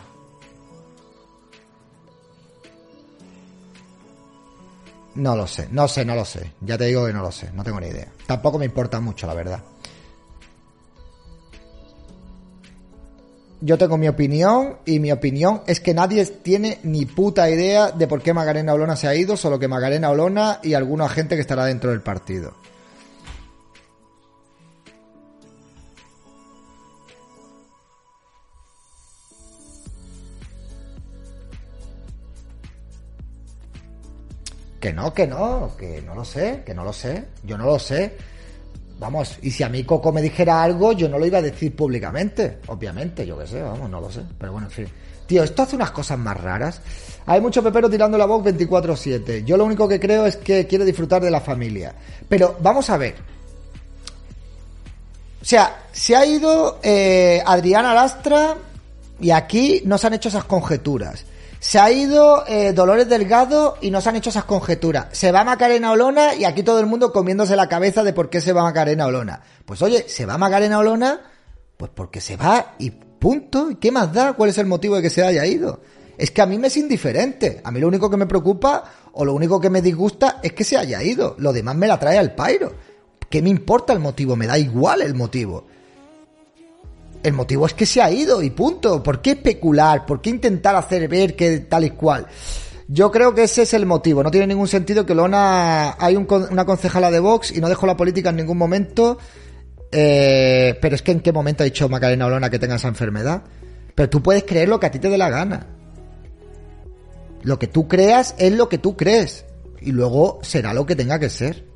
[SPEAKER 1] No lo sé, no sé, no lo sé. Ya te digo que no lo sé, no tengo ni idea. Tampoco me importa mucho, la verdad. Yo tengo mi opinión y mi opinión es que nadie tiene ni puta idea de por qué Magarena Olona se ha ido, solo que Magarena Olona y alguna gente que estará dentro del partido. Que no, que no, que no lo sé, que no lo sé, yo no lo sé. Vamos, y si a mí Coco me dijera algo, yo no lo iba a decir públicamente, obviamente, yo qué sé, vamos, no lo sé. Pero bueno, en fin. Tío, esto hace unas cosas más raras. Hay mucho pepero tirando la voz 24-7. Yo lo único que creo es que quiere disfrutar de la familia. Pero vamos a ver. O sea, se ha ido eh, Adriana Lastra y aquí no se han hecho esas conjeturas. Se ha ido eh, Dolores Delgado y no se han hecho esas conjeturas. Se va Macarena Olona y aquí todo el mundo comiéndose la cabeza de por qué se va Macarena Olona. Pues oye, se va Macarena Olona, pues porque se va y punto. ¿Y qué más da? ¿Cuál es el motivo de que se haya ido? Es que a mí me es indiferente. A mí lo único que me preocupa o lo único que me disgusta es que se haya ido. Lo demás me la trae al pairo. ¿Qué me importa el motivo? Me da igual el motivo. El motivo es que se ha ido y punto. ¿Por qué especular? ¿Por qué intentar hacer ver que tal y cual? Yo creo que ese es el motivo. No tiene ningún sentido que Lona hay un una concejala de Vox y no dejó la política en ningún momento. Eh, pero es que en qué momento ha dicho Macarena Olona que tenga esa enfermedad. Pero tú puedes creer lo que a ti te dé la gana. Lo que tú creas es lo que tú crees. Y luego será lo que tenga que ser.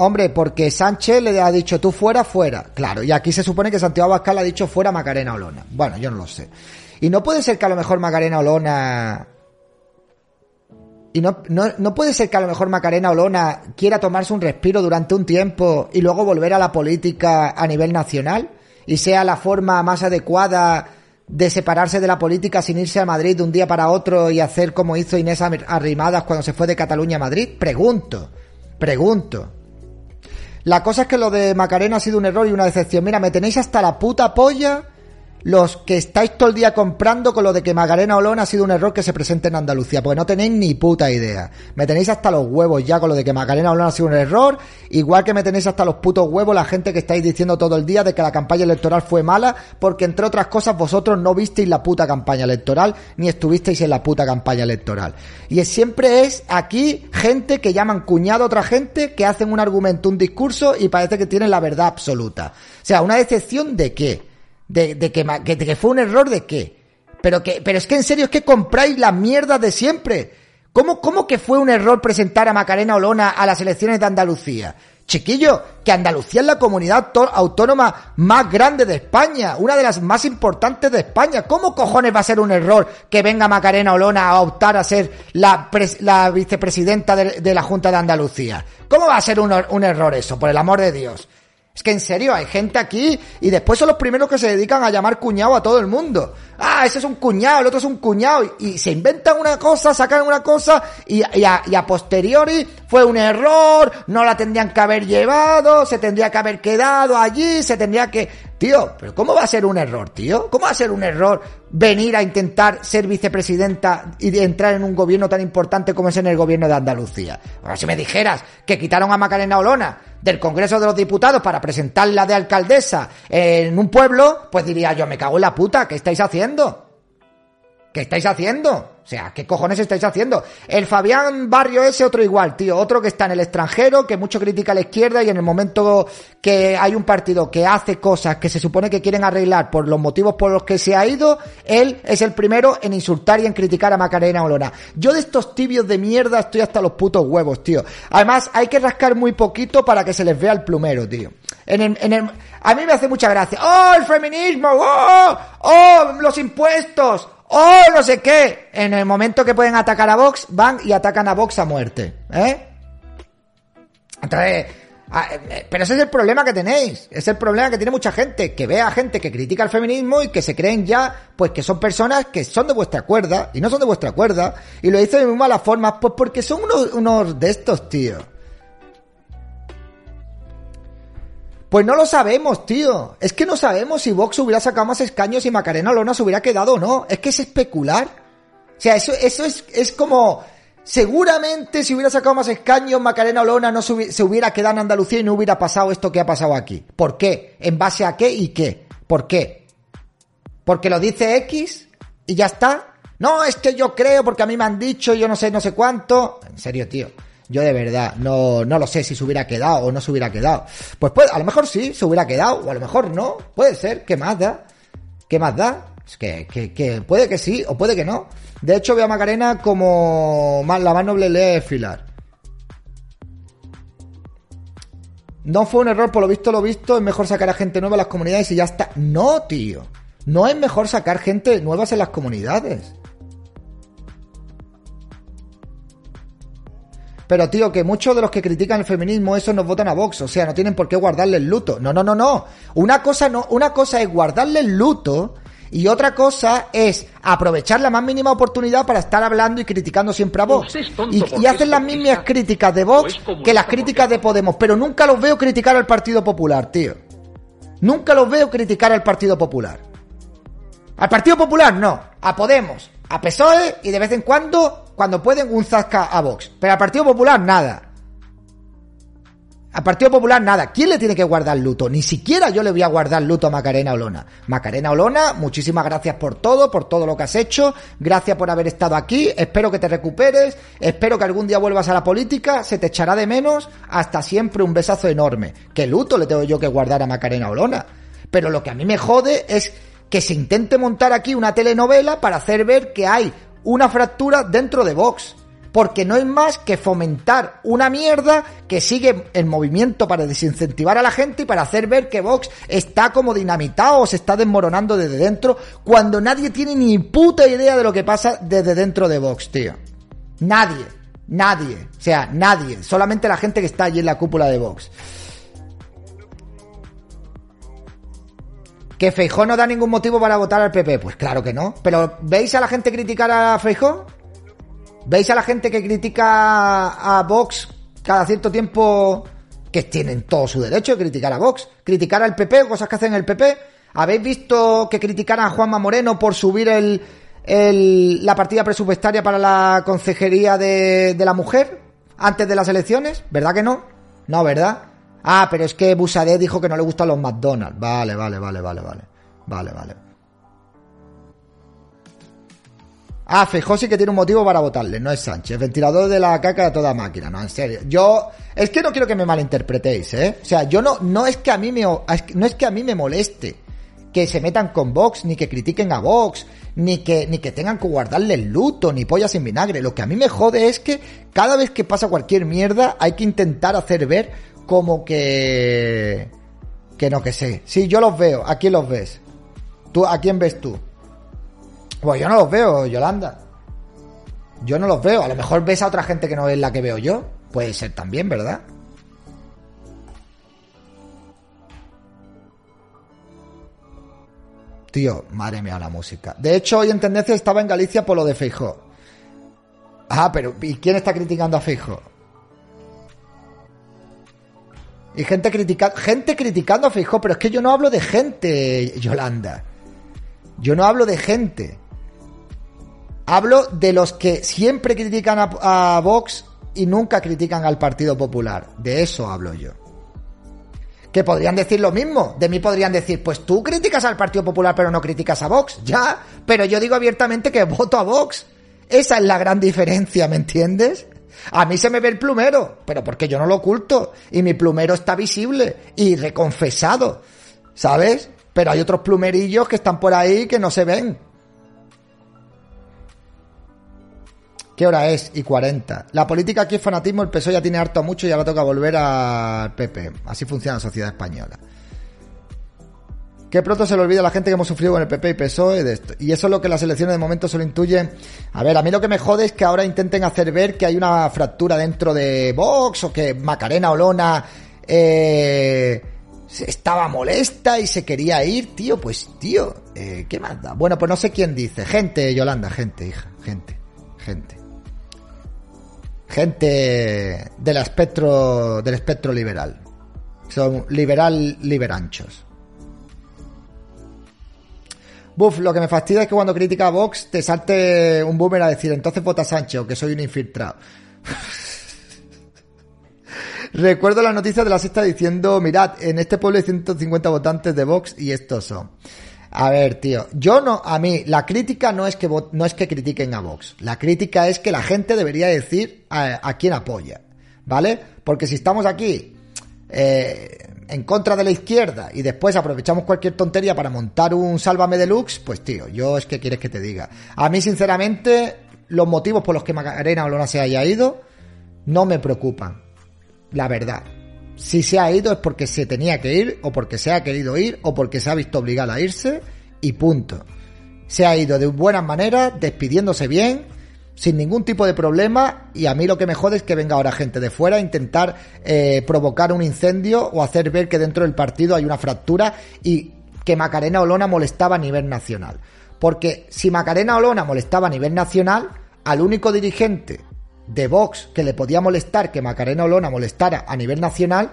[SPEAKER 1] Hombre, porque Sánchez le ha dicho tú fuera, fuera. Claro, y aquí se supone que Santiago Abascal ha dicho fuera Macarena Olona. Bueno, yo no lo sé. Y no puede ser que a lo mejor Macarena Olona. Y no, no, no puede ser que a lo mejor Macarena Olona quiera tomarse un respiro durante un tiempo y luego volver a la política a nivel nacional y sea la forma más adecuada de separarse de la política sin irse a Madrid de un día para otro y hacer como hizo Inés Arrimadas cuando se fue de Cataluña a Madrid? Pregunto, pregunto. La cosa es que lo de Macarena ha sido un error y una decepción. Mira, me tenéis hasta la puta polla los que estáis todo el día comprando con lo de que Macarena Olona ha sido un error que se presente en Andalucía, porque no tenéis ni puta idea. Me tenéis hasta los huevos ya con lo de que Macarena Olona ha sido un error, igual que me tenéis hasta los putos huevos la gente que estáis diciendo todo el día de que la campaña electoral fue mala, porque entre otras cosas vosotros no visteis la puta campaña electoral, ni estuvisteis en la puta campaña electoral. Y siempre es aquí gente que llaman cuñado a otra gente, que hacen un argumento, un discurso y parece que tienen la verdad absoluta. O sea, una decepción de qué? De, de, que, de, que, fue un error de qué. Pero que, pero es que en serio es que compráis las mierdas de siempre. ¿Cómo, ¿Cómo que fue un error presentar a Macarena Olona a las elecciones de Andalucía? Chiquillo, que Andalucía es la comunidad autónoma más grande de España, una de las más importantes de España. ¿Cómo cojones va a ser un error que venga Macarena Olona a optar a ser la, la vicepresidenta de, de la Junta de Andalucía? ¿Cómo va a ser un, un error eso, por el amor de Dios? Es que en serio, hay gente aquí y después son los primeros que se dedican a llamar cuñado a todo el mundo. Ah, ese es un cuñado, el otro es un cuñado. Y, se inventan una cosa, sacan una cosa y, y a posteriori fue un error, no la tendrían que haber llevado, se tendría que haber quedado allí, se tendría que... Tío, pero ¿cómo va a ser un error, tío? ¿Cómo va a ser un error venir a intentar ser vicepresidenta y entrar en un gobierno tan importante como es en el gobierno de Andalucía? Ahora, si me dijeras que quitaron a Macarena Olona del Congreso de los Diputados para presentarla de alcaldesa en un pueblo, pues diría yo, me cago en la puta, ¿qué estáis haciendo? ¿Qué estáis haciendo? O sea, ¿qué cojones estáis haciendo? El Fabián Barrio ese, otro igual, tío. Otro que está en el extranjero, que mucho critica a la izquierda y en el momento que hay un partido que hace cosas que se supone que quieren arreglar por los motivos por los que se ha ido, él es el primero en insultar y en criticar a Macarena Olona. Yo de estos tibios de mierda estoy hasta los putos huevos, tío. Además, hay que rascar muy poquito para que se les vea el plumero, tío. En el, en el, a mí me hace mucha gracia. ¡Oh, el feminismo! ¡Oh! ¡Oh, los impuestos! ¡Oh, no sé qué! En el momento que pueden atacar a Vox, van y atacan a Vox a muerte. ¿Eh? Entonces, ah, eh, pero ese es el problema que tenéis. Es el problema que tiene mucha gente. Que ve a gente que critica el feminismo y que se creen ya, pues que son personas que son de vuestra cuerda y no son de vuestra cuerda. Y lo dicen de muy malas formas, pues porque son unos, unos de estos, tío. Pues no lo sabemos, tío. Es que no sabemos si Vox hubiera sacado más escaños y Macarena Olona se hubiera quedado o no. Es que es especular. O sea, eso, eso es, es como... Seguramente si hubiera sacado más escaños, Macarena Olona no se hubi- se hubiera quedado en Andalucía y no hubiera pasado esto que ha pasado aquí. ¿Por qué? ¿En base a qué y qué? ¿Por qué? ¿Porque lo dice X y ya está? No, es que yo creo porque a mí me han dicho, yo no sé, no sé cuánto. En serio, tío. Yo de verdad no, no lo sé si se hubiera quedado o no se hubiera quedado. Pues puede, a lo mejor sí, se hubiera quedado, o a lo mejor no. Puede ser, ¿qué más da? ¿Qué más da? Es que, que, que puede que sí o puede que no. De hecho, veo a Macarena como más, la más noble ley de filar. No fue un error, por lo visto, lo visto, es mejor sacar a gente nueva a las comunidades y ya está. No, tío. No es mejor sacar gente nuevas en las comunidades. Pero tío, que muchos de los que critican el feminismo, eso nos votan a Vox, o sea, no tienen por qué guardarle el luto. No, no, no, no. Una cosa no, una cosa es guardarle el luto y otra cosa es aprovechar la más mínima oportunidad para estar hablando y criticando siempre a Vox.
[SPEAKER 3] Usted es tonto
[SPEAKER 1] Y, y hacen las mismas críticas de Vox
[SPEAKER 3] es comunista
[SPEAKER 1] que las críticas de Podemos, pero nunca los veo criticar al Partido Popular, tío. Nunca los veo criticar al Partido Popular. Al Partido Popular no, a Podemos, a PSOE y de vez en cuando, cuando pueden, un zasca a Vox. Pero al Partido Popular nada. Al Partido Popular nada. ¿Quién le tiene que guardar luto? Ni siquiera yo le voy a guardar luto a Macarena Olona. Macarena Olona, muchísimas gracias por todo, por todo lo que has hecho. Gracias por haber estado aquí. Espero que te recuperes. Espero que algún día vuelvas a la política. Se te echará de menos. Hasta siempre un besazo enorme. ¿Qué luto le tengo yo que guardar a Macarena Olona? Pero lo que a mí me jode es que se intente montar aquí una telenovela para hacer ver que hay una fractura dentro de Vox. Porque no es más que fomentar una mierda que sigue el movimiento para desincentivar a la gente y para hacer ver que Vox está como dinamitado o se está desmoronando desde dentro cuando nadie tiene ni puta idea de lo que pasa desde dentro de Vox, tío. Nadie, nadie, o sea, nadie, solamente la gente que está allí en la cúpula de Vox. ¿Que Feijó no da ningún motivo para votar al PP? Pues claro que no. Pero ¿veis a la gente criticar a Feijó? ¿Veis a la gente que critica a Vox cada cierto tiempo? Que tienen todo su derecho de criticar a Vox. Criticar al PP, cosas que hacen el PP. ¿Habéis visto que criticaran a Juanma Moreno por subir el, el- la partida presupuestaria para la consejería de, de la mujer antes de las elecciones? ¿Verdad que no? No, ¿verdad? Ah, pero es que Busadé dijo que no le gustan los McDonald's. Vale, vale, vale, vale, vale. Vale, vale. Ah, Feijóo sí que tiene un motivo para votarle, no es Sánchez, ventilador de la caca de toda máquina, no, en serio. Yo, es que no quiero que me malinterpretéis, ¿eh? O sea, yo no, no es que a mí me, no es que a mí me moleste que se metan con Vox, ni que critiquen a Vox, ni que, ni que tengan que guardarle el luto, ni pollas en vinagre. Lo que a mí me jode es que cada vez que pasa cualquier mierda hay que intentar hacer ver como que... Que no, que sé. Sí, yo los veo. ¿A quién los ves? ¿Tú, ¿A quién ves tú? Pues yo no los veo, Yolanda. Yo no los veo. A lo mejor ves a otra gente que no es la que veo yo. Puede ser también, ¿verdad? Tío, madre mía la música. De hecho, hoy en Tendencia estaba en Galicia por lo de Feijó. Ah, pero ¿y quién está criticando a Feijó? Y gente, critica gente criticando a Feijó, pero es que yo no hablo de gente, Yolanda. Yo no hablo de gente. Hablo de los que siempre critican a, a Vox y nunca critican al Partido Popular. De eso hablo yo que podrían decir lo mismo. De mí podrían decir, pues tú criticas al Partido Popular pero no criticas a Vox. Ya, pero yo digo abiertamente que voto a Vox. Esa es la gran diferencia, ¿me entiendes? A mí se me ve el plumero, pero porque yo no lo oculto. Y mi plumero está visible y reconfesado, ¿sabes? Pero hay otros plumerillos que están por ahí que no se ven. ¿Qué hora es? Y 40. La política aquí es fanatismo, el PSOE ya tiene harto mucho y ahora toca volver al PP. Así funciona la sociedad española. Que pronto se le olvida a la gente que hemos sufrido con el PP y PSOE de esto. Y eso es lo que las elecciones de momento solo intuyen. A ver, a mí lo que me jode es que ahora intenten hacer ver que hay una fractura dentro de Vox o que Macarena Olona eh, estaba molesta y se quería ir. Tío, pues tío, eh, ¿qué más da? Bueno, pues no sé quién dice. Gente, Yolanda, gente, hija, gente, gente gente del espectro del espectro liberal. Son liberal liberanchos. Buf, lo que me fastidia es que cuando critica a Vox te salte un boomer a decir entonces vota Sánchez o que soy un infiltrado. Recuerdo la noticia de la sexta diciendo, mirad, en este pueblo hay 150 votantes de Vox y estos son. A ver, tío, yo no, a mí, la crítica no es que, no es que critiquen a Vox. La crítica es que la gente debería decir a, quién apoya, ¿vale? Porque si estamos aquí eh, en contra de la izquierda y después aprovechamos cualquier tontería para montar un Sálvame Deluxe, pues tío, yo es que quieres que te diga. A mí, sinceramente, los motivos por los que Macarena Olona se haya ido no me preocupan. La verdad si se ha ido es porque se tenía que ir, o porque se ha querido ir, o porque se ha visto obligada a irse, y punto. Se ha ido de buenas maneras, despidiéndose bien, sin ningún tipo de problema, y a mí lo que me jode es que venga ahora gente de fuera a intentar eh, provocar un incendio o hacer ver que dentro del partido hay una fractura y que Macarena Olona molestaba a nivel nacional. Porque si Macarena Olona molestaba a nivel nacional, al único dirigente de Vox que le podía molestar que Macarena Olona molestara a nivel nacional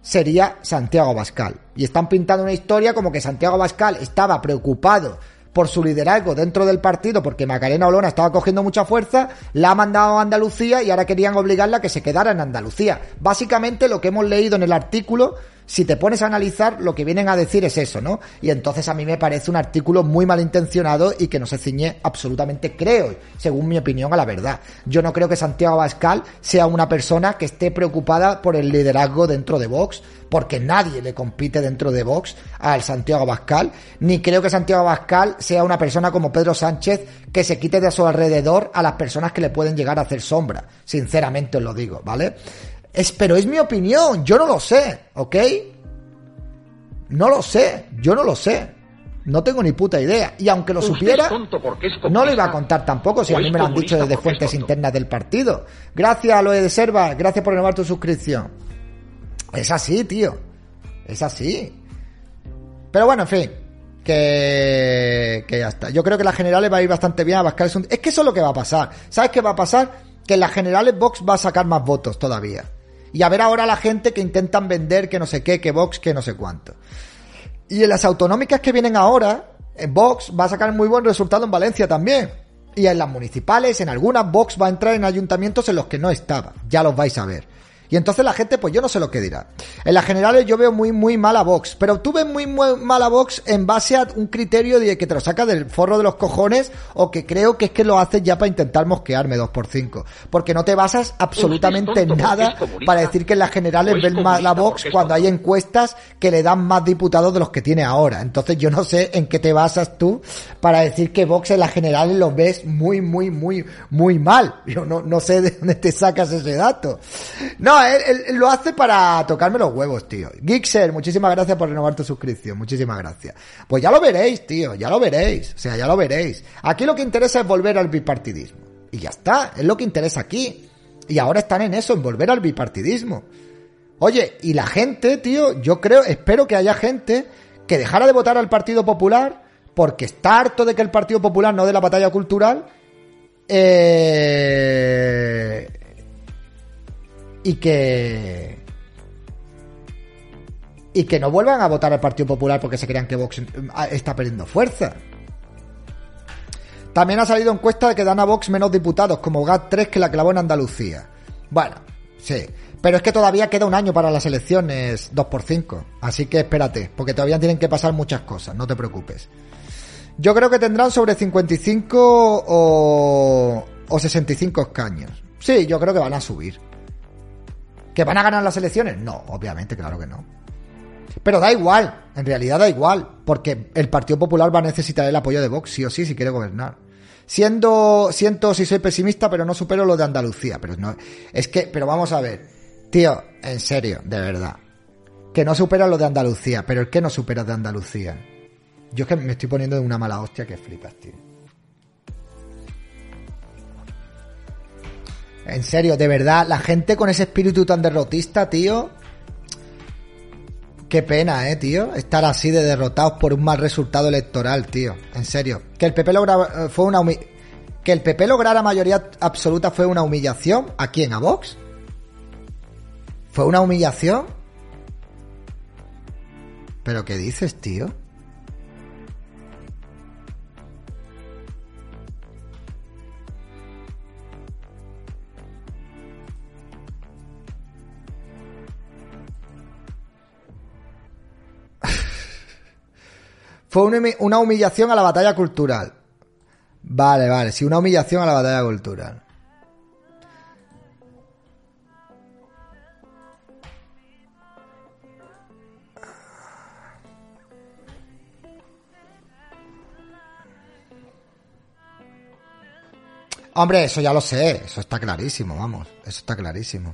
[SPEAKER 1] sería Santiago Abascal. Y están pintando una historia como que Santiago Abascal estaba preocupado por su liderazgo dentro del partido porque Macarena Olona estaba cogiendo mucha fuerza, la ha mandado a Andalucía y ahora querían obligarla a que se quedara en Andalucía. Básicamente lo que hemos leído en el artículo si te pones a analizar, lo que vienen a decir es eso, ¿no? Y entonces a mí me parece un artículo muy malintencionado y que no se ciñe absolutamente, creo, según mi opinión, a la verdad. Yo no creo que Santiago Abascal sea una persona que esté preocupada por el liderazgo dentro de Vox, porque nadie le compite dentro de Vox al Santiago Abascal, ni creo que Santiago Abascal sea una persona como Pedro Sánchez que se quite de su alrededor a las personas que le pueden llegar a hacer sombra. Sinceramente os lo digo, ¿vale? Es, pero es mi opinión, yo no lo sé, ¿ok? No lo sé, yo no lo sé. No tengo ni puta idea. Y aunque lo supiera, no lo iba a contar tampoco si a mí me lo han dicho desde fuentes internas del partido. Gracias, Aloe de Serva, gracias por renovar tu suscripción. Es así, tío. Es así. Pero bueno, en fin. Que, que ya está. Yo creo que las generales va a ir bastante bien. A es, es que eso es lo que va a pasar. ¿Sabes qué va a pasar? Que en las generales Vox va a sacar más votos todavía. Y a ver ahora la gente que intentan vender que no sé qué, que Vox, que no sé cuánto. Y en las autonómicas que vienen ahora, Vox va a sacar muy buen resultado en Valencia también. Y en las municipales, en algunas, Vox va a entrar en ayuntamientos en los que no estaba. Ya los vais a ver. Y entonces la gente, pues yo no sé lo que dirá. En las generales yo veo muy, muy mala Vox. Pero tú ves muy, muy mala Vox en base a un criterio de que te lo saca del forro de los cojones o que creo que es que lo haces ya para intentar mosquearme 2 por 5 Porque no te basas absolutamente en nada para decir que en las generales ves mala Vox cuando hay encuestas que le dan más diputados de los que tiene ahora. Entonces yo no sé en qué te basas tú para decir que Vox en las generales lo ves muy, muy, muy, muy mal. Yo no, no sé de dónde te sacas ese dato. No, Él lo hace para tocarme los huevos, tío. Gixer, muchísimas gracias por renovar tu suscripción. Muchísimas gracias. Pues ya lo veréis, tío. Ya lo veréis. O sea, ya lo veréis. Aquí lo que interesa es volver al bipartidismo. Y ya está. Es lo que interesa aquí. Y ahora están en eso, en volver al bipartidismo. Oye, y la gente, tío, yo creo, espero que haya gente que dejara de votar al Partido Popular porque está harto de que el Partido Popular no dé la batalla cultural. eh, y que y que no vuelvan a votar al Partido Popular porque se crean que Vox eh, está perdiendo fuerza. También ha salido encuesta de que dan a Vox menos diputados, como GAT3 que la clavó en Andalucía. Bueno, sí. Pero es que todavía queda un año para las elecciones 2 por 5 Así que espérate, porque todavía tienen que pasar muchas cosas, no te preocupes. Yo creo que tendrán sobre 55 o, o 65 escaños. Sí, yo creo que van a subir. ¿Que van a ganar las elecciones? No, obviamente, claro que no. Pero da igual, en realidad da igual, porque el Partido Popular va a necesitar el apoyo de Vox, sí o sí, si quiere gobernar. Siendo, siento si soy pesimista, pero no supero lo de Andalucía. Pero no, es que, pero vamos a ver, tío, en serio, de verdad. Que no supera lo de Andalucía, pero el que no supera de Andalucía. Yo es que me estoy poniendo de una mala hostia que flipas, tío. En serio, de verdad, la gente con ese espíritu tan derrotista, tío. Qué pena, eh, tío. Estar así de derrotados por un mal resultado electoral, tío. En serio. Que el PP logra, eh, fue una que el PP lograra mayoría absoluta fue una humillación. ¿A quién? ¿A Vox? ¿Fue una humillación? ¿Pero qué dices, tío? Fue una humi- una humillación a la batalla cultural. Vale, vale, sí, una humillación a la batalla cultural. Hombre, eso ya lo sé, eso está clarísimo, vamos, eso está clarísimo.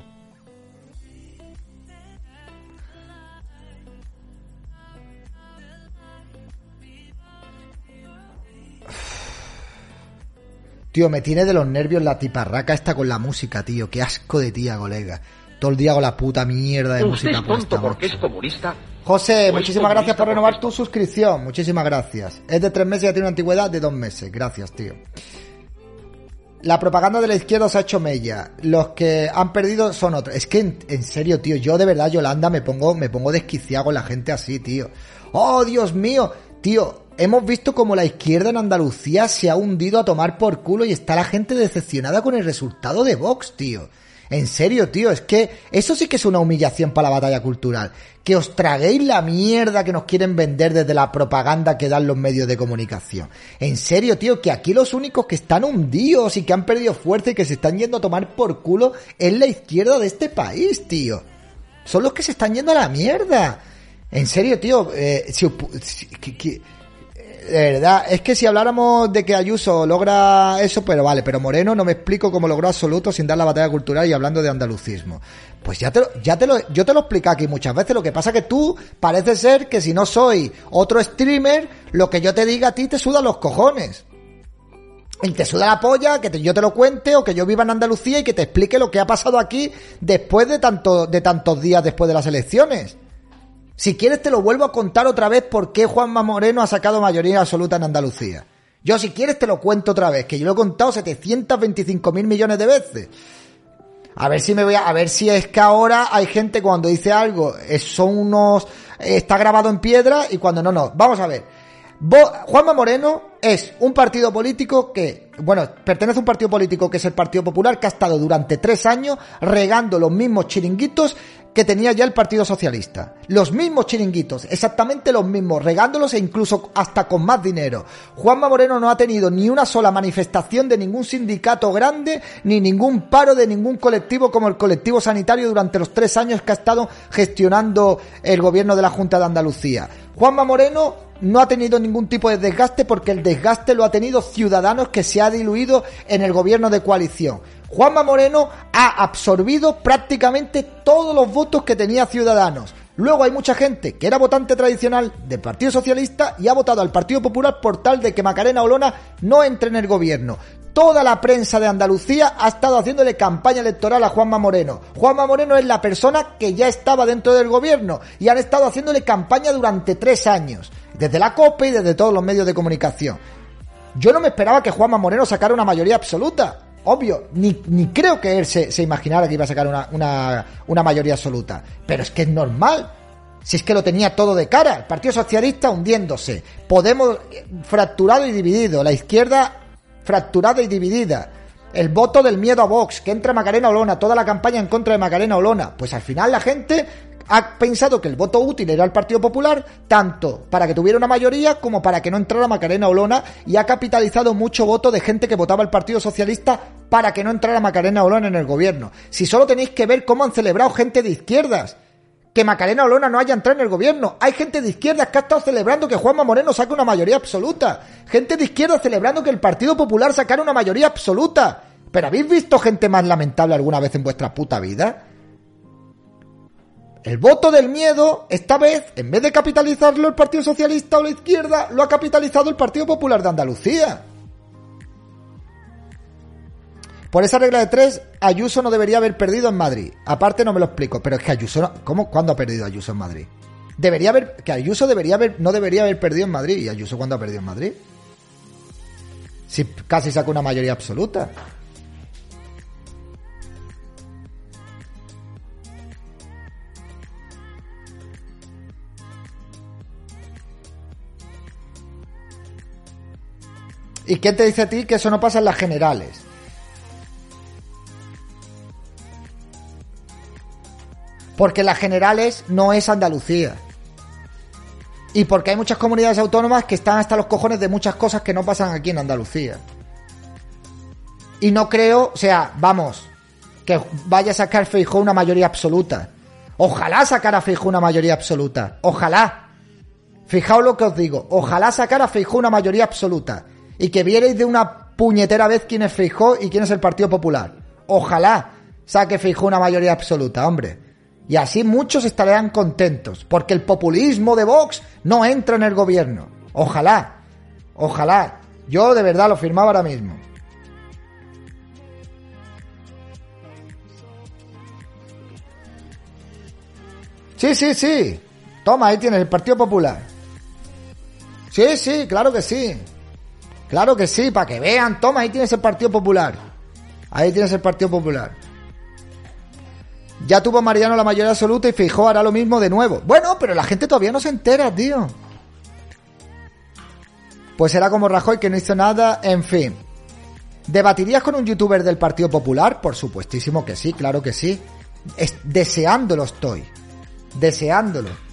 [SPEAKER 1] Tío, me tiene de los nervios la tiparraca esta con la música, tío. Qué asco de tía, colega. Todo el día con la puta mierda de
[SPEAKER 3] ¿Usted
[SPEAKER 1] música
[SPEAKER 3] es tonto
[SPEAKER 1] puesta,
[SPEAKER 3] porque es comunista?
[SPEAKER 1] José,
[SPEAKER 3] ¿O es
[SPEAKER 1] muchísimas gracias por renovar
[SPEAKER 3] porque
[SPEAKER 1] tu suscripción. Muchísimas gracias. Es de tres meses y ya tiene una antigüedad de dos meses. Gracias, tío. La propaganda de la izquierda se ha hecho mella. Los que han perdido son otros. Es que, en, en serio, tío, yo de verdad, Yolanda, me pongo, me pongo desquiciado con la gente así, tío. Oh, Dios mío. Tío, hemos visto como la izquierda en Andalucía se ha hundido a tomar por culo y está la gente decepcionada con el resultado de Vox, tío. En serio, tío, es que eso sí que es una humillación para la batalla cultural. Que os traguéis la mierda que nos quieren vender desde la propaganda que dan los medios de comunicación. En serio, tío, que aquí los únicos que están hundidos y que han perdido fuerza y que se están yendo a tomar por culo es la izquierda de este país, tío. Son los que se están yendo a la mierda. En serio, tío, eh, si, si- que- que- de verdad, es que si habláramos de que Ayuso logra eso, pero vale, pero Moreno no me explico cómo logró absoluto sin dar la batalla cultural y hablando de andalucismo. Pues ya te lo, ya te lo, yo te lo explico aquí muchas veces, lo que pasa que tú parece ser que si no soy otro streamer, lo que yo te diga a ti te suda los cojones. Y te suda la polla que yo te lo cuente o que yo viva en Andalucía y que te explique lo que ha pasado aquí después de tanto, de tantos días después de las elecciones. Si quieres te lo vuelvo a contar otra vez por qué Juanma Moreno ha sacado mayoría absoluta en Andalucía. Yo si quieres te lo cuento otra vez, que yo lo he contado 725 mil millones de veces. A ver si me voy a, ver si es que ahora hay gente cuando dice algo, eh, son unos, eh, está grabado en piedra y cuando no, no. Vamos a ver. Juanma Moreno es un partido político que, bueno, pertenece a un partido político que es el Partido Popular, que ha estado durante tres años regando los mismos chiringuitos que tenía ya el Partido Socialista. Los mismos chiringuitos, exactamente los mismos, regándolos e incluso hasta con más dinero. Juanma Moreno no ha tenido ni una sola manifestación de ningún sindicato grande, ni ningún paro de ningún colectivo como el colectivo sanitario durante los tres años que ha estado gestionando el gobierno de la Junta de Andalucía. Juanma Moreno no ha tenido ningún tipo de desgaste porque el desgaste lo ha tenido Ciudadanos que se ha diluido en el gobierno de coalición. Juanma Moreno ha absorbido prácticamente todos los votos que tenía Ciudadanos. Luego hay mucha gente que era votante tradicional del Partido Socialista y ha votado al Partido Popular por tal de que Macarena Olona no entre en el gobierno. Toda la prensa de Andalucía ha estado haciéndole campaña electoral a Juanma Moreno. Juanma Moreno es la persona que ya estaba dentro del gobierno y han estado haciéndole campaña durante tres años, desde la COPE y desde todos los medios de comunicación. Yo no me esperaba que Juanma Moreno sacara una mayoría absoluta obvio, ni, ni creo que él se, se, imaginara que iba a sacar una, una, una mayoría absoluta. Pero es que es normal. Si es que lo tenía todo de cara. El Partido Socialista hundiéndose. Podemos fracturado y dividido. La izquierda fracturada y dividida. El voto del miedo a Vox, que entra Macarena Olona, toda la campaña en contra de Macarena Olona. Pues al final la gente ha pensado que el voto útil era el Partido Popular, tanto para que tuviera una mayoría como para que no entrara Macarena Olona, y ha capitalizado mucho voto de gente que votaba el Partido Socialista para que no entrara Macarena Olona en el gobierno. Si solo tenéis que ver cómo han celebrado gente de izquierdas que Macarena Olona no haya entrado en el gobierno. Hay gente de izquierdas que ha estado celebrando que Juanma Moreno saque una mayoría absoluta. Gente de izquierda celebrando que el Partido Popular sacara una mayoría absoluta. ¿Pero habéis visto gente más lamentable alguna vez en vuestra puta vida? El voto del miedo, esta vez, en vez de capitalizarlo el Partido Socialista o la izquierda, lo ha capitalizado el Partido Popular de Andalucía. Por esa regla de tres, Ayuso no debería haber perdido en Madrid. Aparte no me lo explico, pero es que Ayuso, no, ¿cómo? ¿Cuándo ha perdido Ayuso en Madrid? Debería haber, que Ayuso debería haber, no debería haber perdido en Madrid. ¿Y Ayuso cuándo ha perdido en Madrid? Si casi saca una mayoría absoluta. ¿Y quién te dice a ti que eso no pasa en las generales? Porque las generales no es Andalucía. Y porque hay muchas comunidades autónomas que están hasta los cojones de muchas cosas que no pasan aquí en Andalucía. Y no creo, o sea, vamos, que vaya a sacar Feijó una mayoría absoluta. Ojalá sacara Feijó una mayoría absoluta. Ojalá. Fijaos lo que os digo. Ojalá sacara Feijó una mayoría absoluta y que vierais de una puñetera vez quién es Feijó y quién es el Partido Popular. Ojalá saque Feijó una mayoría absoluta, hombre. Y así muchos estarían contentos, porque el populismo de Vox no entra en el gobierno. Ojalá, ojalá. Yo de verdad lo firmaba ahora mismo. Sí, sí, sí. Toma, ahí tienes el Partido Popular. Sí, sí, claro que sí. Claro que sí, para que vean, toma, ahí tienes el Partido Popular. Ahí tienes el Partido Popular. Ya tuvo Mariano la mayoría absoluta y Fijó hará lo mismo de nuevo. Bueno, pero la gente todavía no se entera, tío. Pues será como Rajoy que no hizo nada, en fin. ¿Debatirías con un youtuber del Partido Popular? Por supuestísimo que sí, claro que sí. deseándolo estoy. Deseándolo.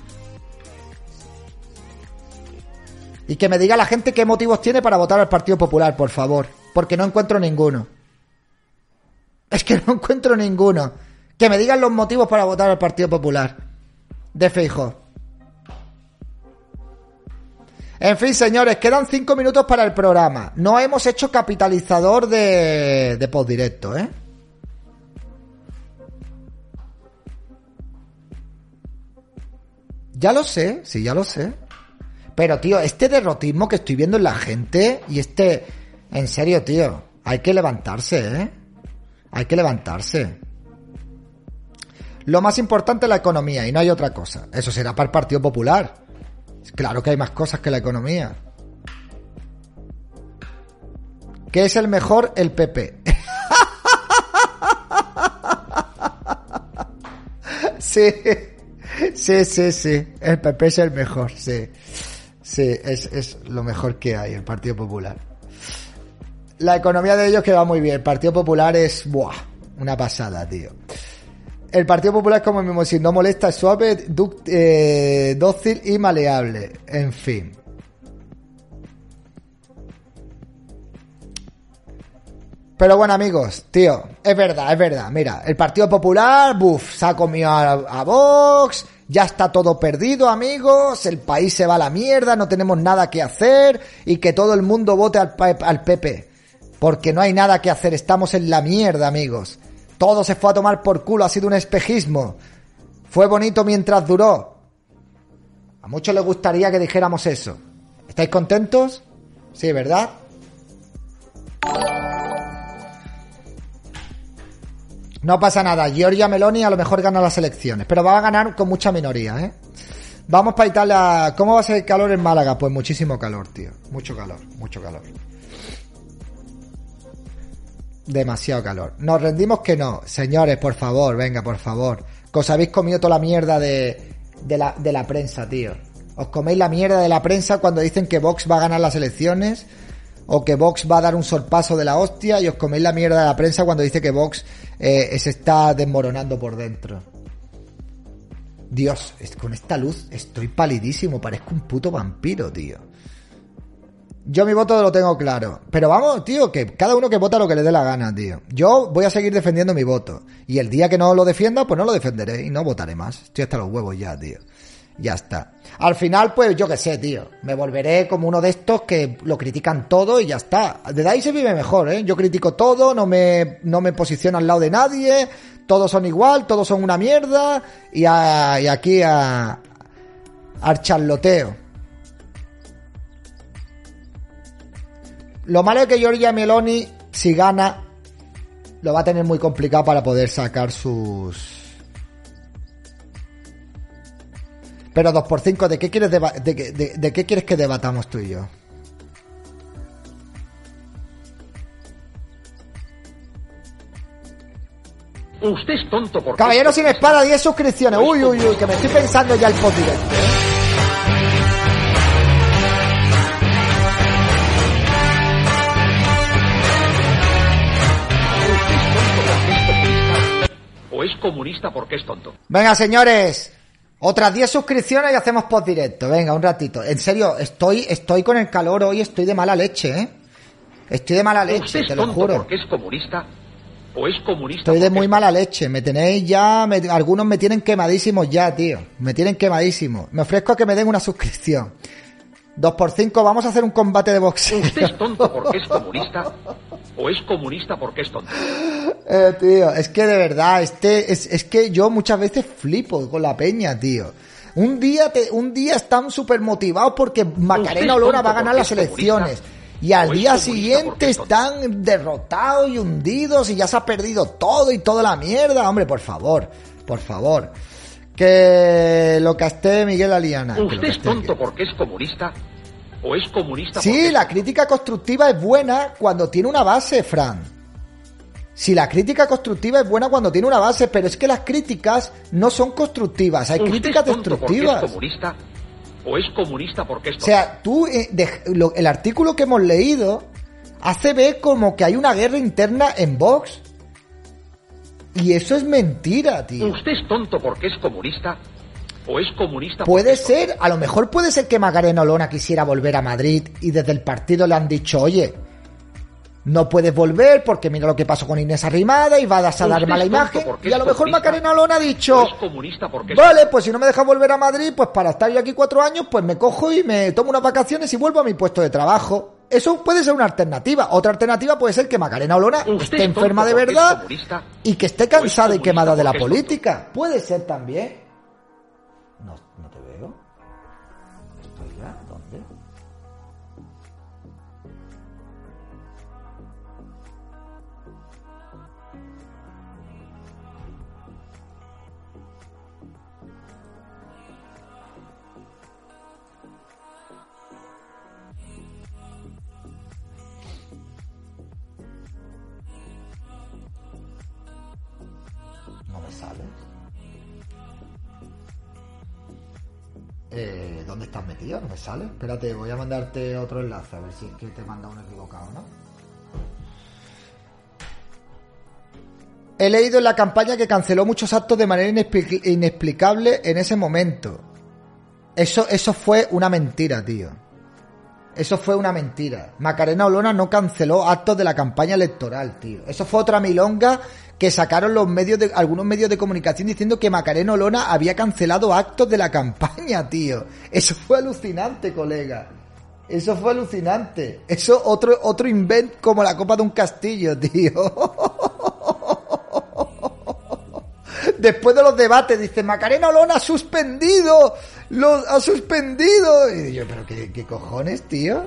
[SPEAKER 1] Y que me diga la gente qué motivos tiene para votar al Partido Popular, por favor. Porque no encuentro ninguno. Es que no encuentro ninguno. Que me digan los motivos para votar al Partido Popular. De Feijo. En fin, señores, quedan cinco minutos para el programa. No hemos hecho capitalizador de, de postdirecto, ¿eh? Ya lo sé, sí, ya lo sé. Pero, tío, este derrotismo que estoy viendo en la gente y este... En serio, tío, hay que levantarse, ¿eh? Hay que levantarse. Lo más importante es la economía y no hay otra cosa. Eso será para el Partido Popular. Claro que hay más cosas que la economía. ¿Qué es el mejor? El PP. sí, sí, sí, sí. El PP es el mejor, sí. Sí, es, es lo mejor que hay, el Partido Popular. La economía de ellos queda muy bien. El Partido Popular es, buah, una pasada, tío. El Partido Popular como el mismo, si no molesta, es suave, eh, dócil y maleable. En fin. Pero bueno, amigos, tío, es verdad, es verdad. Mira, el Partido Popular, buf, se ha comido a Vox, ya está todo perdido, amigos, el país se va a la mierda, no tenemos nada que hacer y que todo el mundo vote al, al PP. Porque no hay nada que hacer, estamos en la mierda, amigos. Todo se fue a tomar por culo, ha sido un espejismo. Fue bonito mientras duró. A muchos les gustaría que dijéramos eso. ¿Estáis contentos? Sí, ¿verdad? No pasa nada. Giorgia Meloni a lo mejor gana las elecciones, pero va a ganar con mucha minoría, ¿eh? Vamos para Italia. ¿Cómo va a ser el calor en Málaga? Pues muchísimo calor, tío. Mucho calor, mucho calor. Demasiado calor. Nos rendimos que no. Señores, por favor, venga, por favor. Que os habéis comido toda la mierda de, de, la, de la prensa, tío. Os coméis la mierda de la prensa cuando dicen que Vox va a ganar las elecciones o que Vox va a dar un sorpaso de la hostia y os coméis la mierda de la prensa cuando dice que Vox eh, se está desmoronando por dentro. Dios, con esta luz estoy palidísimo, parezco un puto vampiro, tío. Yo mi voto lo tengo claro. Pero vamos, tío, que cada uno que vota lo que le dé la gana, tío. Yo voy a seguir defendiendo mi voto. Y el día que no lo defienda, pues no lo defenderé y no votaré más. Estoy hasta los huevos ya, tío. Ya está. Al final, pues yo qué sé, tío. Me volveré como uno de estos que lo critican todo y ya está. Desde ahí se vive mejor, ¿eh? Yo critico todo, no me, no me posiciono al lado de nadie. Todos son igual, todos son una mierda. Y aquí a, al charloteo. Lo malo es que Giorgia Meloni, si gana, lo va a tener muy complicado para poder sacar sus. Pero 2x5, ¿de qué quieres de, qué- de- de qué quieres que debatamos tú y yo?
[SPEAKER 3] Usted es tonto porque...
[SPEAKER 1] Caballero sin espada, 10 suscripciones. Uy, uy, uy, que me estoy pensando ya el post directo.
[SPEAKER 3] O es comunista porque es tonto.
[SPEAKER 1] Venga, señores. Otras 10 suscripciones y hacemos post directo. Venga, un ratito. En serio, estoy, estoy con el calor hoy, estoy de mala leche, ¿eh? Estoy de mala
[SPEAKER 3] Usted
[SPEAKER 1] leche, te lo juro.
[SPEAKER 3] porque es comunista. O es comunista
[SPEAKER 1] Estoy de muy mala leche. Me tenéis ya. me- algunos me tienen quemadísimos ya, tío. Me tienen quemadísimos. Me ofrezco a que me den una suscripción. 2 por 5 vamos a hacer un combate de boxeo.
[SPEAKER 3] Usted es tonto porque es comunista. O es comunista porque es tonto.
[SPEAKER 1] Eh, tío, es que de verdad, este, es, es que yo muchas veces flipo con la peña, tío. Un día, te, un día están súper motivados porque Macarena Olona va a ganar las
[SPEAKER 3] es
[SPEAKER 1] elecciones. Y al día siguiente están derrotados y hundidos y ya se ha perdido todo y toda la mierda. Hombre, por favor, por favor. Que lo casté Miguel Aliana.
[SPEAKER 3] Usted es tonto
[SPEAKER 1] aquí.
[SPEAKER 3] porque es comunista. O es comunista
[SPEAKER 1] Sí, la crítica constructiva es buena cuando tiene una base, Fran. Si la crítica constructiva es buena cuando tiene una base, pero es que las críticas no son constructivas, hay críticas
[SPEAKER 3] es
[SPEAKER 1] destructivas.
[SPEAKER 3] comunista. O es comunista porque es
[SPEAKER 1] O sea, tú, eh, de- lo- el artículo que hemos leído hace ver como que hay una guerra interna en Vox. Y eso es mentira, tío.
[SPEAKER 3] Usted es tonto porque es comunista. O es comunista
[SPEAKER 1] Puede
[SPEAKER 3] es
[SPEAKER 1] ser, a lo mejor puede ser que Macarena Olona quisiera volver a Madrid y desde el partido le han dicho, oye, no puedes volver porque mira lo que pasó con Inés Arrimada y va a dar mala imagen.
[SPEAKER 3] porque
[SPEAKER 1] Y a lo mejor. Macarena Olona ha dicho,
[SPEAKER 3] comunista porque es
[SPEAKER 1] vale, pues si no me dejas volver a Madrid, pues para estar yo aquí cuatro años, pues me cojo y me tomo unas vacaciones y vuelvo a mi puesto de trabajo. Eso puede ser una alternativa. Otra alternativa puede ser que Macarena Olona esté
[SPEAKER 3] es
[SPEAKER 1] enferma de verdad y que esté cansada y quemada de la política. Puede ser también. Eh, ¿Dónde estás metido? No me sale. Espérate, voy a mandarte otro enlace a ver si es que te manda uno equivocado, ¿no? He leído en la campaña que canceló muchos actos de manera inexpli- inexplicable en ese momento. Eso, eso fue una mentira, tío. Eso fue una mentira. Macarena Olona no canceló actos de la campaña electoral, tío. Eso fue otra milonga que sacaron los medios de, algunos medios de comunicación diciendo que Macarena Olona había cancelado actos de la campaña, tío. Eso fue alucinante, colega. Eso fue alucinante. Eso otro, otro invent como la copa de un castillo, tío. Después de los debates, dice, Macarena Olona ha suspendido, lo ha suspendido. Y yo, pero qué, qué cojones, tío.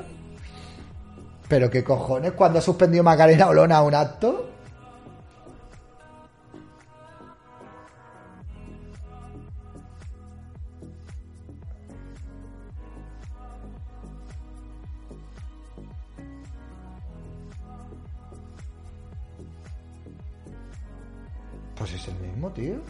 [SPEAKER 1] Pero qué cojones, cuando ha suspendido Macarena Olona un acto. Pues es el mismo, tío.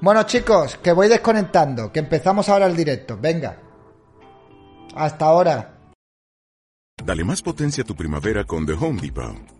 [SPEAKER 1] Bueno, chicos, que voy desconectando, que empezamos ahora el directo. Venga. Hasta ahora.
[SPEAKER 5] Dale más potencia a tu primavera con The Home Depot.